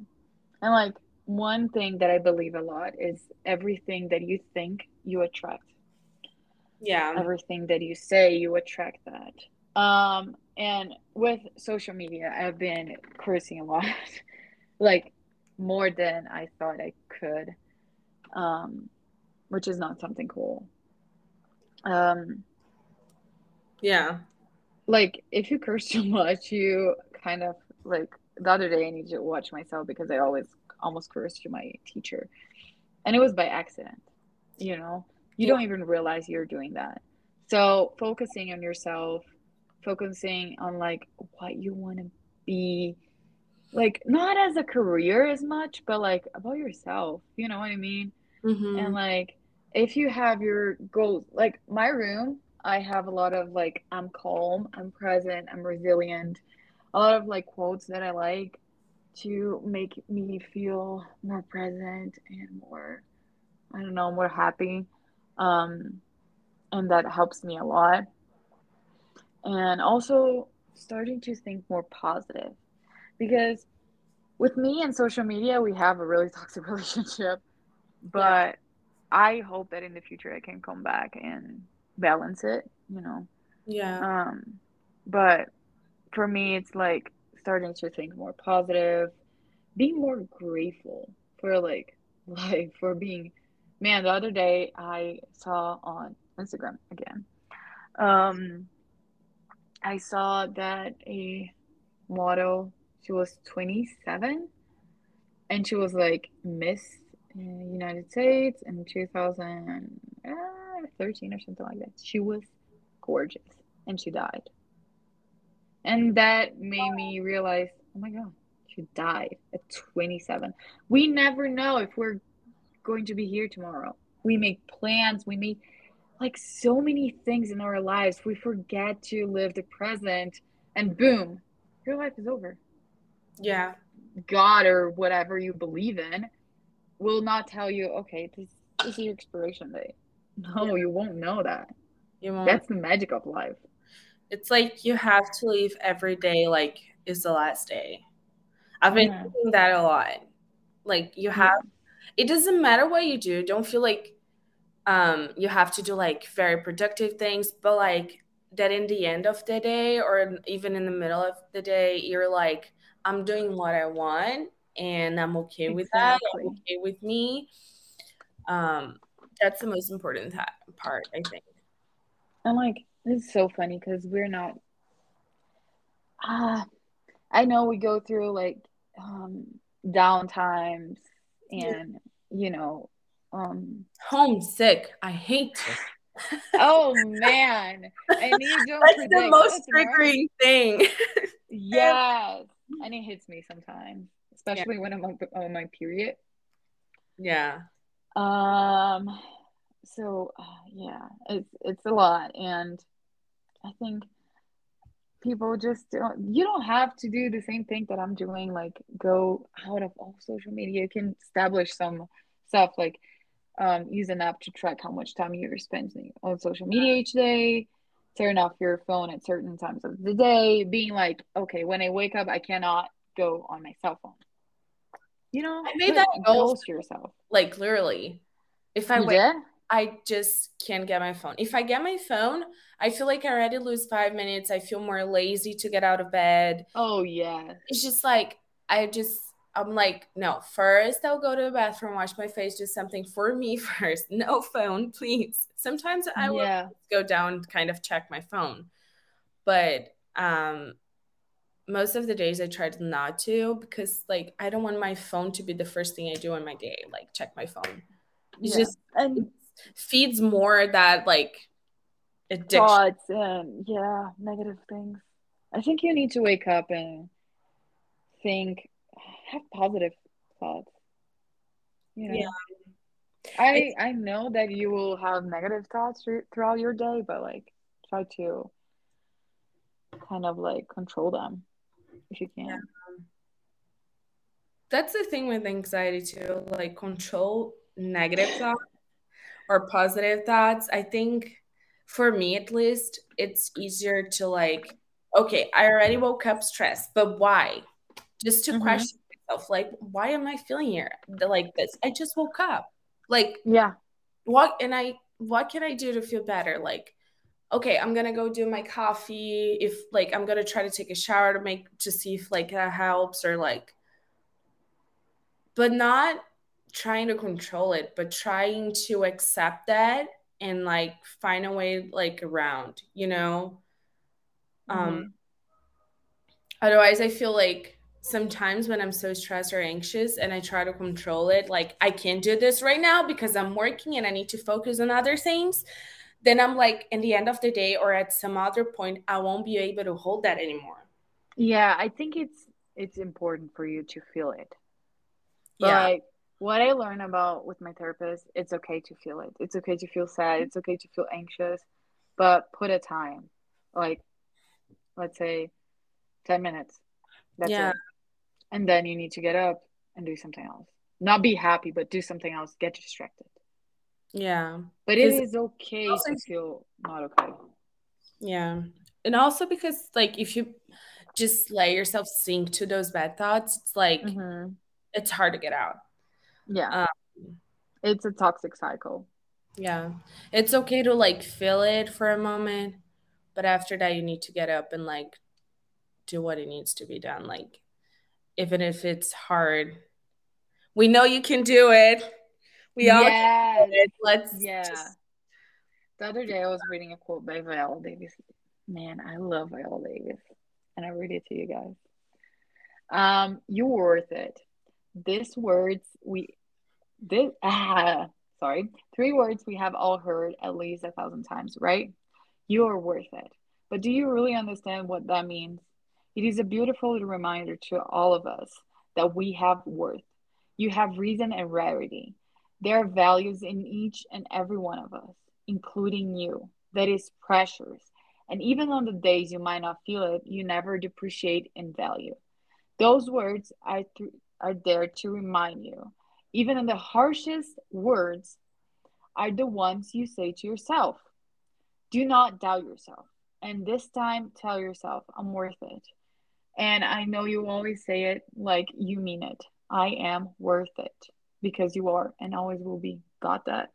and like one thing that i believe a lot is everything that you think you attract. Yeah. Everything that you say, you attract that. Um, and with social media, I've been cursing a lot, [LAUGHS] like more than I thought I could, um, which is not something cool. Um, yeah. Like if you curse [LAUGHS] too much, you kind of like the other day I need to watch myself because I always almost cursed to my teacher, and it was by accident you know you yeah. don't even realize you're doing that so focusing on yourself focusing on like what you want to be like not as a career as much but like about yourself you know what i mean mm-hmm. and like if you have your goals like my room I have a lot of like I'm calm, I'm present, I'm resilient. A lot of like quotes that I like to make me feel more present and more I don't know, more happy. Um and that helps me a lot. And also starting to think more positive because with me and social media, we have a really [LAUGHS] toxic relationship. But yeah. I hope that in the future I can come back and balance it, you know. Yeah. Um but for me it's like starting to think more positive, being more grateful for like [LAUGHS] life, for being man, the other day I saw on Instagram again. Um I saw that a model, she was 27 and she was like Miss United States in 2013 or something like that. She was gorgeous and she died. And that made me realize, oh my God, she died at 27. We never know if we're going to be here tomorrow. We make plans, we make like so many things in our lives. We forget to live the present, and boom, your life is over. Yeah. God or whatever you believe in will not tell you, okay, this, this is your expiration date. No, yeah. you won't know that. You won't. That's the magic of life. It's like you have to leave every day like it's the last day. I've been yeah. thinking that a lot. Like you have it doesn't matter what you do, don't feel like um you have to do like very productive things, but like that in the end of the day or even in the middle of the day, you're like, I'm doing what I want and I'm okay with that. I'm okay with me. Um, that's the most important part, I think. And like, it's so funny because we're not. Ah, uh, I know we go through like um down times and you know um homesick. I hate. [LAUGHS] oh man, and you don't. That's the most triggering thing. [LAUGHS] yes, and it hits me sometimes especially yeah. when I'm on, on my period. Yeah. Um. So uh, yeah, it's it's a lot, and I think people just don't. You don't have to do the same thing that I'm doing. Like go out of all social media. You can establish some stuff like um, use an app to track how much time you're spending on social media each day turn off your phone at certain times of the day being like okay when i wake up i cannot go on my cell phone you know, I made that goal to yourself. Like literally, if I wait, I just can't get my phone. If I get my phone, I feel like I already lose five minutes. I feel more lazy to get out of bed. Oh yeah, it's just like I just I'm like, no, first I'll go to the bathroom, wash my face, do something for me [LAUGHS] first. No phone, please. Sometimes I yeah. will go down, kind of check my phone. But um most of the days I tried not to because like I don't want my phone to be the first thing I do in my day, like check my phone. It's yeah. just and feeds more that like addiction. thoughts and yeah, negative things. I think you need to wake up and think have positive thoughts. You know? Yeah. I I know that you will have negative thoughts throughout your day, but like try to kind of like control them if you can. Yeah. That's the thing with anxiety too, like control negative thoughts or positive thoughts. I think for me at least, it's easier to like, okay, I already woke up stressed, but why? Just to mm-hmm. question myself, like, why am I feeling here like this? I just woke up. Like, yeah. What and I what can I do to feel better? Like, okay, I'm gonna go do my coffee. If like I'm gonna try to take a shower to make to see if like that helps or like, but not trying to control it, but trying to accept that and like find a way like around, you know. Um, mm-hmm. Um. Otherwise, I feel like sometimes when I'm so stressed or anxious and I try to control it, like I can't do this right now because I'm working and I need to focus on other things then I'm like, in the end of the day or at some other point, I won't be able to hold that anymore. Yeah, I think it's it's important for you to feel it. But yeah. Like, what I learned about with my therapist, it's okay to feel it. It's okay to feel sad. It's okay to feel anxious. but put a time. Like let's say 10 minutes. That's yeah. it. And then you need to get up and do something else. Not be happy, but do something else. Get distracted. Yeah. But it is okay also, to feel not okay. Yeah. And also because like if you just let yourself sink to those bad thoughts, it's like mm-hmm. it's hard to get out. Yeah. Um, it's a toxic cycle. Yeah. It's okay to like feel it for a moment, but after that you need to get up and like do what it needs to be done. Like even if it's hard, we know you can do it. We all yes. it. Let's yeah. Just... The other day I was reading a quote by Viola Davis. Man, I love Viola Davis. And I read it to you guys. Um, you're worth it. This words we this [LAUGHS] ah sorry. Three words we have all heard at least a thousand times, right? You are worth it. But do you really understand what that means? It is a beautiful reminder to all of us that we have worth. You have reason and rarity. There are values in each and every one of us, including you, that is precious. And even on the days you might not feel it, you never depreciate in value. Those words are, th- are there to remind you. Even in the harshest words are the ones you say to yourself. Do not doubt yourself. And this time, tell yourself, I'm worth it. And I know you always say it like you mean it. I am worth it because you are and always will be. Got that?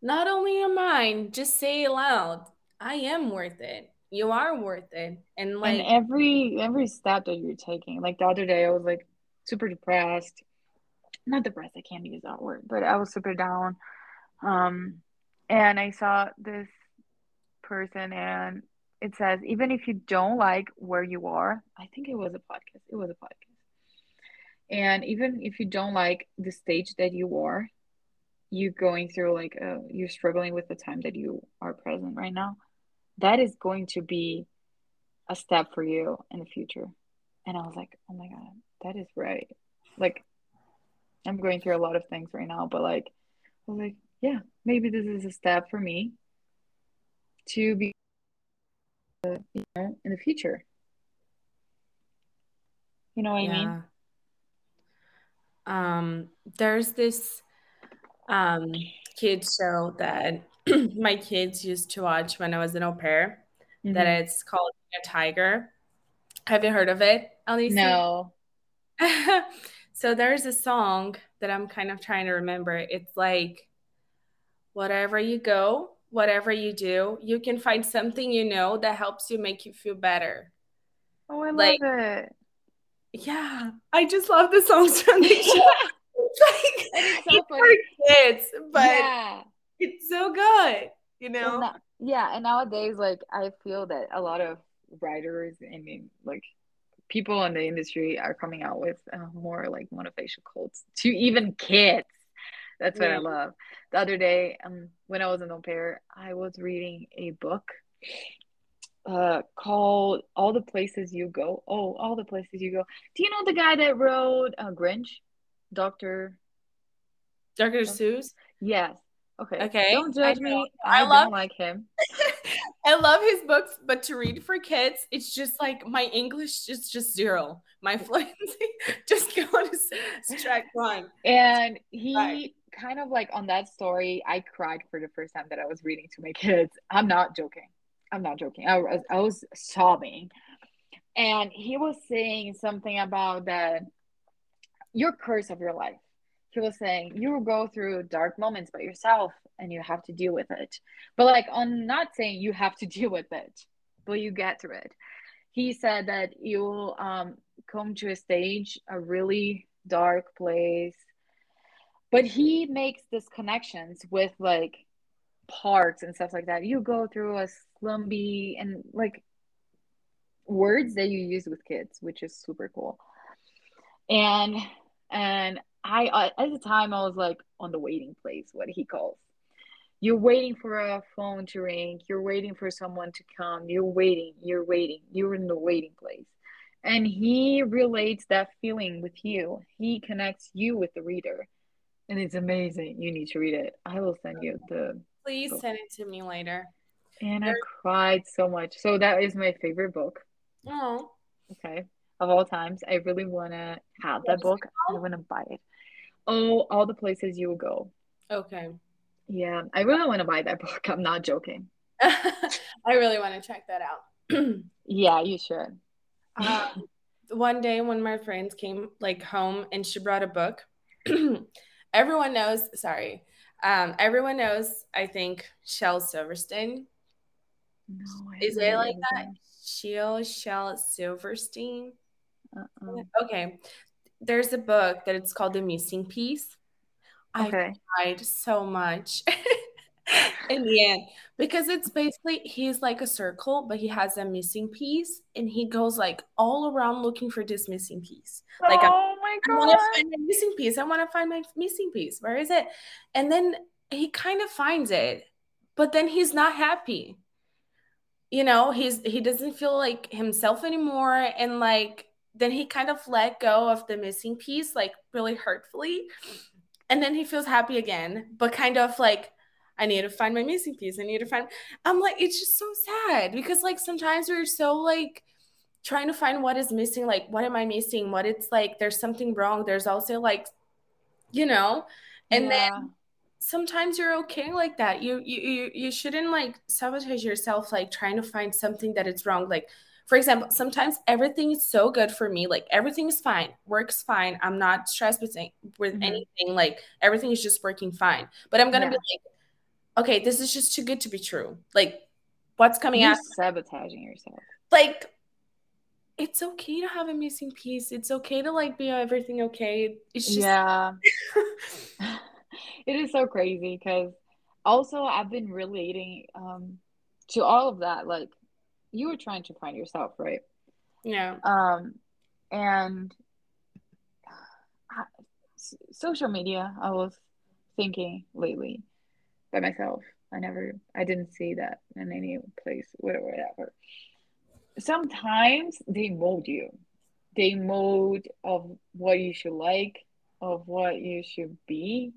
Not only am I, just say it loud. I am worth it. You are worth it. And like and every every step that you're taking. Like the other day I was like super depressed. Not depressed, I can't use that word, but I was super down. Um and I saw this person and it says even if you don't like where you are, I think it was a podcast. It was a podcast and even if you don't like the stage that you are you going through like uh, you're struggling with the time that you are present right now that is going to be a step for you in the future. And i was like oh my god that is right. Like i'm going through a lot of things right now but like i was like yeah maybe this is a step for me to be you know in the future. You know what yeah. i mean? Um, there's this um, kids show that [CLEARS THROAT] my kids used to watch when I was an au pair. Mm-hmm. That it's called a tiger. Have you heard of it, Alicia? No. [LAUGHS] so there's a song that I'm kind of trying to remember. It's like, whatever you go, whatever you do, you can find something you know that helps you make you feel better. Oh, I like, love it. Yeah, I just love the songs from the show. it's like it's, so for kids, but yeah. It's so good, you know. And yeah, and nowadays, like I feel that a lot of writers and like people in the industry are coming out with uh, more like motivational quotes to even kids. That's what yeah. I love. The other day, um, when I was in au pair, I was reading a book uh called All the Places You Go. Oh, All the Places You Go. Do you know the guy that wrote uh, Grinch? Dr. Dr. Seuss? Yes. Okay. Okay. Don't judge I me. I, I love, don't like him. [LAUGHS] I love his books, but to read for kids, it's just like my English is just zero. My [LAUGHS] fluency [LAUGHS] just go to strike one. And he right. kind of like on that story, I cried for the first time that I was reading to my kids. I'm not joking. I'm not joking. I was I was sobbing, and he was saying something about that your curse of your life. He was saying you go through dark moments by yourself, and you have to deal with it. But like, I'm not saying you have to [LAUGHS] deal with it, but you get through it. He said that you'll um, come to a stage, a really dark place, but he makes these connections with like parks and stuff like that. You go through a slumby and like words that you use with kids, which is super cool. And and I uh, at the time I was like on the waiting place, what he calls. You're waiting for a phone to ring. You're waiting for someone to come. You're waiting. You're waiting. You're in the waiting place. And he relates that feeling with you. He connects you with the reader. And it's amazing. You need to read it. I will send you the Please book. send it to me later. And I cried so much. So that is my favorite book. Oh, Okay. Of all times. I really wanna have that book. I wanna buy it. Oh, all the places you will go. okay. Yeah, I really want to buy that [LAUGHS] book. I'm not joking. [LAUGHS] I really want to check that out. [CLEARS THROAT] Yeah, you should. Um, one day when my friends came like home and she brought a book, [CLEARS THROAT] everyone knows, sorry, um, everyone knows, I think, Shel Silverstein. No, Is it like that? Shel Shel Silverstein. Uh-uh. Okay. There's a book that it's called The Missing Piece. I cried so much [LAUGHS] in the end because it's basically he's like a circle, but he has a missing piece and he goes like all around looking for this missing piece. Like I, oh my god! I want to find my missing piece. I want to find my missing piece. Where is it? And then he kind of finds it, but then he's not happy. You know, he's he doesn't feel like himself anymore and like then he kind of let go of the missing piece like really hurtfully. And then he feels happy again but kind of like i need to find my missing piece. I need to find i'm like it's just so sad because like sometimes we're so like trying to find what is missing like what am i missing? What it's like there's something wrong. There's also like you know? And then sometimes you're okay like that. You you you, you shouldn't like sabotage yourself like trying to find something that is wrong. Like for example sometimes everything is so good for me like everything is fine works fine i'm not stressed with, with Mhm. anything like everything is just working fine but i'm gonna Yeah. be like okay this is just too good to be true like what's coming out sabotaging yourself. like it's okay to have a missing piece it's okay to like be everything okay it's just Yeah. [LAUGHS] [LAUGHS] It is so crazy because also I've been relating um to all of that. Like you were trying to find yourself, right? yeah Um, and I- s- social media, I was thinking lately by myself. I never, I didn't see that in any place, whatever, whatever. Sometimes they mold you. They mold of what you should like, of what you should be.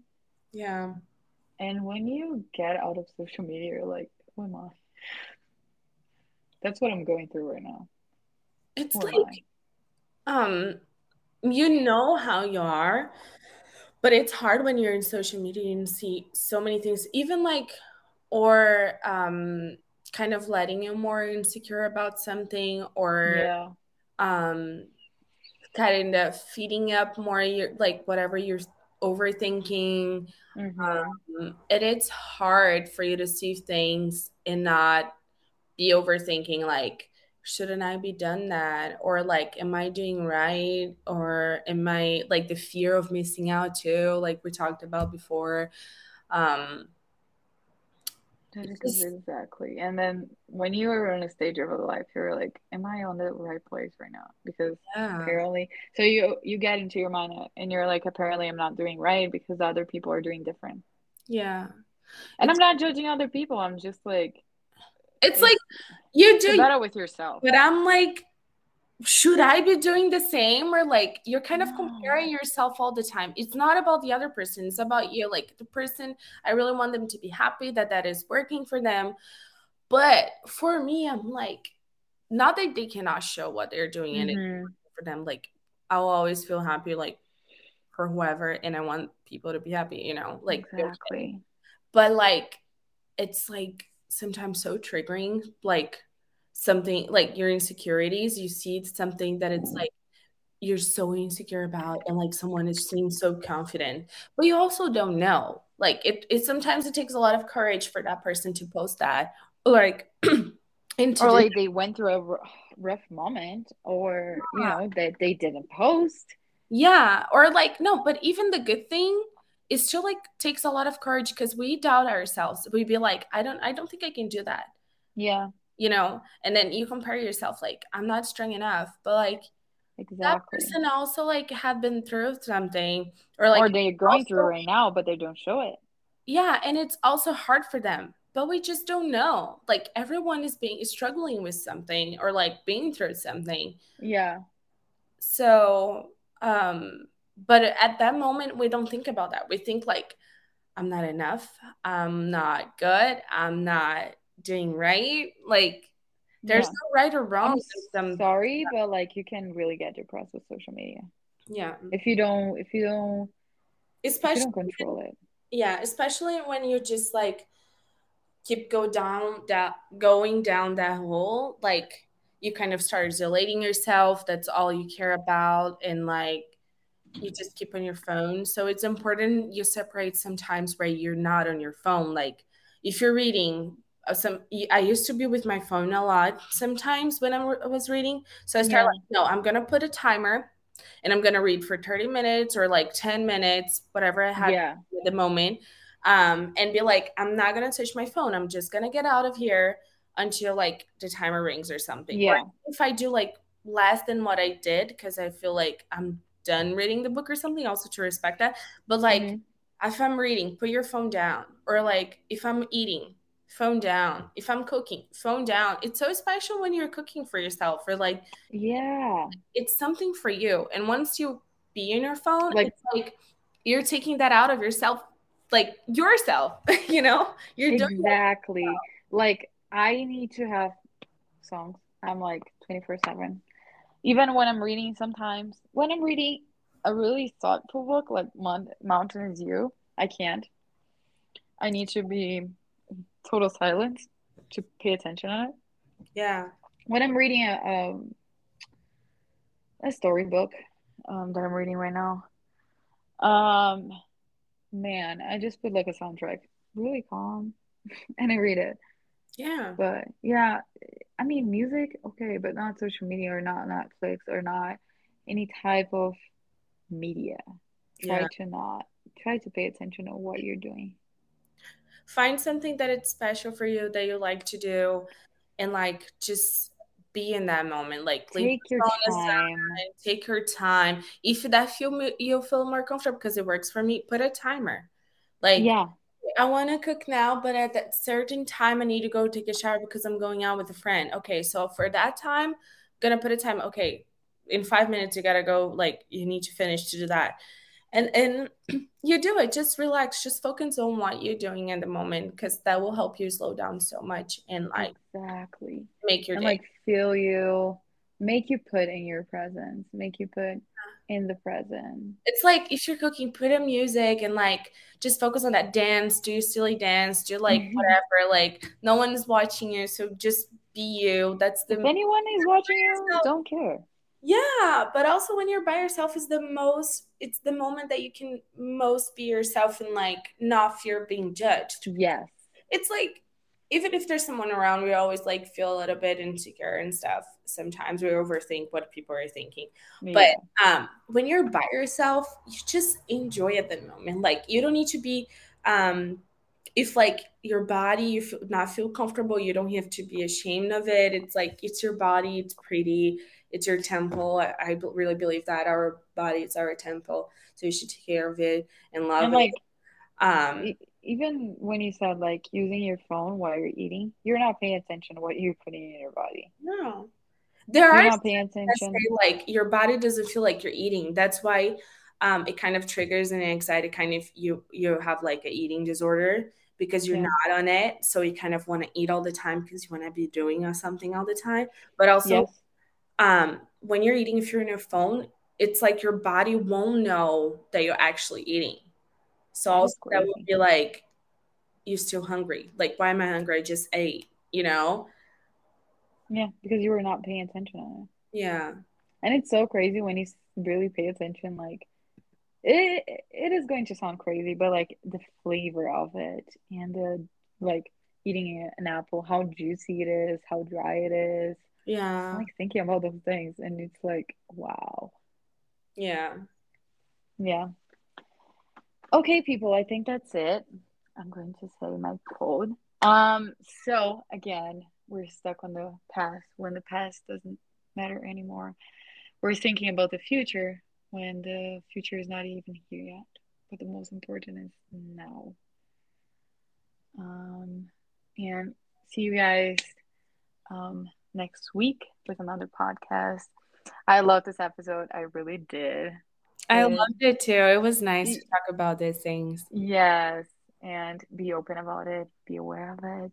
yeah And when you get out of social media, you're like, who am I? That's what I'm going through right now. it's am like um you know how you are but it's hard when you're in social media and see so many things even like or um kind of letting you more insecure about something or Yeah. um kind of feeding up more your like whatever you're overthinking Mm-hmm. um, and it's hard for you to see things and not be overthinking like shouldn't i be done that or like am i doing right or am i like the fear of missing out too like we talked about before um That is exactly. And then when you are in a stage of your life, you're like, am I on the right place right now? Because yeah apparently, so you you get into your mind and you're like, apparently I'm not doing right because other people are doing different. yeah And I'm not judging other people. I'm just like, it's like you do better with yourself. but i'm like should I be doing the same? Or like you're kind of comparing yourself all the time. It's not about the other person, it's about you. Like the person, I really want them to be happy that that is working for them. But for me, I'm like, not that they cannot show what they're doing and it's hmm for them. Like I'll always feel happy, like for whoever, and I want people to be happy, you know, like Exactly. but like it's like sometimes so triggering like something like your insecurities you see something that it's mm-hmm. like you're so insecure about and like someone is seems so confident but you also don't know. Like it, it sometimes it takes a lot of courage for that person to post that like [CLEARS THROAT] and to Or like they went through a rough moment, or you know that they didn't post. Yeah, or like no, but even the good thing is still like takes a lot of courage because we doubt ourselves. We be like, I don't, I don't think I can do that, Yeah, you know. And then you compare yourself, like I'm not strong enough, but like that person also like had been through something, or like Or they're going through right now, but they don't show it. yeah, and it's also hard for them, but we just don't know. Like everyone is being is struggling with something or like being through something. Yeah. So, um, but at that moment, we don't think about that. We think like, I'm not enough. I'm not good. I'm not doing right. Like there's Yeah. no right or wrong. I'm sorry, but like you can really get depressed with social media yeah. if you don't if you don't if you Especially don't control it. yeah, especially when you just like keep go down that going down that hole, like you kind of start isolating yourself. That's all you care about, and like you just keep on your phone. So it's important you separate sometimes where you're not on your phone. Like if you're reading, uh, some I used to be with my phone a lot sometimes when I was reading. So I started Yeah. like, no, I'm gonna put a timer, and I'm gonna read for 30 minutes or like 10 minutes, whatever I had Yeah. at the moment um, and be like, I'm not gonna touch my phone. I'm just gonna get out of here until like the timer rings or something. Yeah. Or if I do like less than what I did because I feel like I'm done reading the book or something, also to respect that. But like, Mhm. if I'm reading, put your phone down. Or like, if I'm eating, phone down. If I'm cooking, phone down. It's so special when you're cooking for yourself or like Yeah. it's something for you. And once you be in your phone, Like- it's like you're taking that out of yourself, like yourself, [LAUGHS] you know? You're doing. Exactly. Like I need to have songs. I'm like 24/7. Even when I'm reading sometimes, when I'm reading a really thoughtful book like Mon- Mountain is You, I can't. I need to be total silence to pay attention on it. Yeah. When I'm reading a um, a storybook um, that I'm reading right now, um, man, I just put like a soundtrack, really calm, [LAUGHS] and I read it. Yeah. But yeah, I mean, music, okay, but not social media or not Netflix or not any type of media. Try Yeah. to not, try to pay attention to what you're doing. Find something that it's special for you that you like to do and like just be in that moment. Like Take your time. take your time. If that feel you feel more comfortable because it works for me, put a timer. Like Yeah, I want to cook now, but at that certain time, I need to go take a shower because I'm going out with a friend. Okay, so for that time, I'm gonna put a time. Okay, in five minutes, you gotta go. Like you need to finish to do that, and and [CLEARS THROAT] you do it. Just relax. Just focus on what you're doing in the moment because that will help you slow down so much and like exactly. make your And day. like feel you, make you put in your presence, make you put in the present. it's like if you're cooking, put in music and like just focus on that dance, do silly dance, do like Mhm. whatever. Like no one's watching you, so just be you. That's the If anyone is watching you, don't care. Yeah, but also when you're by yourself is the most it's the moment that you can most be yourself and like not fear being judged. Yes. It's like even if there's someone around, we always like feel a little bit insecure and stuff. Sometimes we overthink what people are thinking. But um when you're by yourself, you just enjoy at the moment. Like you don't need to be um if like your body you feel, not feel comfortable, you don't have to be ashamed of it. It's like it's your body, it's pretty, it's your temple. I, really believe that our body is our temple, so you should take care of it and love and it. Um, even when you said like using your phone while you're eating, you're not paying attention to what you're putting in your body. no, there You're are not paying that say like your body doesn't feel like you're eating. That's why um, it kind of triggers an anxiety. Kind of you you have like a eating disorder because you're Yeah. not on it, so you kind of want to eat all the time because you want to be doing uh, something all the time. But also, Yes. um, when you're eating, if you're in your phone, it's like your body won't know that you're actually eating. So also that would be like you're still hungry. Like why am I hungry? I just ate. You know? Yeah, because you were not paying attention on it. Yeah. And it's so crazy when you really pay attention, like it it is going to sound crazy, but like the flavor of it and the like eating an apple, how juicy it is, how dry it is. I'm Yeah. like thinking about those things and it's like, wow. Yeah. Yeah. Okay, people, I think that's it. I'm going to say my code. Um, so again, we're stuck on the past when the past doesn't matter anymore. We're thinking about the future when the future is not even here yet. But the most important is now. Um, and see you guys um next week with another podcast. I love this episode. I really did. I Good. loved it too. It was nice to talk about these things. Yes. and be open about it, be aware of it.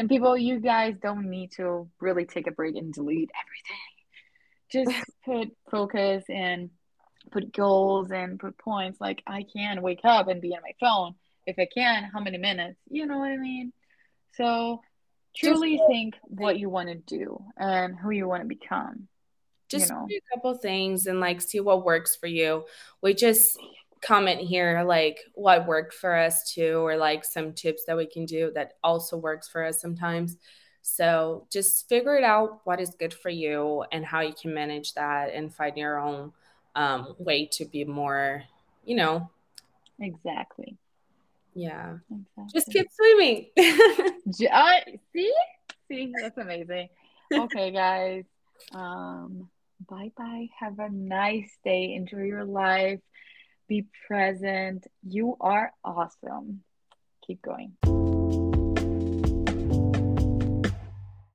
And people, you guys don't need to really take a break and delete everything. Just [LAUGHS] put focus and put goals and put points. Like I can wake up and be on my phone. If I can, how many minutes? You know what I mean? So truly just, think what you want to do and who you want to become. Just you know? a couple things and like see what works for you. We just comment here like what worked for us too or like some tips that we can do that also works for us sometimes. So just figure it out what is good for you and how you can manage that and find your own um, way to be more you know. Exactly. Yeah. Exactly. just keep swimming. [LAUGHS] Uh, see? See that's amazing. Okay guys um bye bye have a nice day. Enjoy your life be present. You are awesome. Keep going.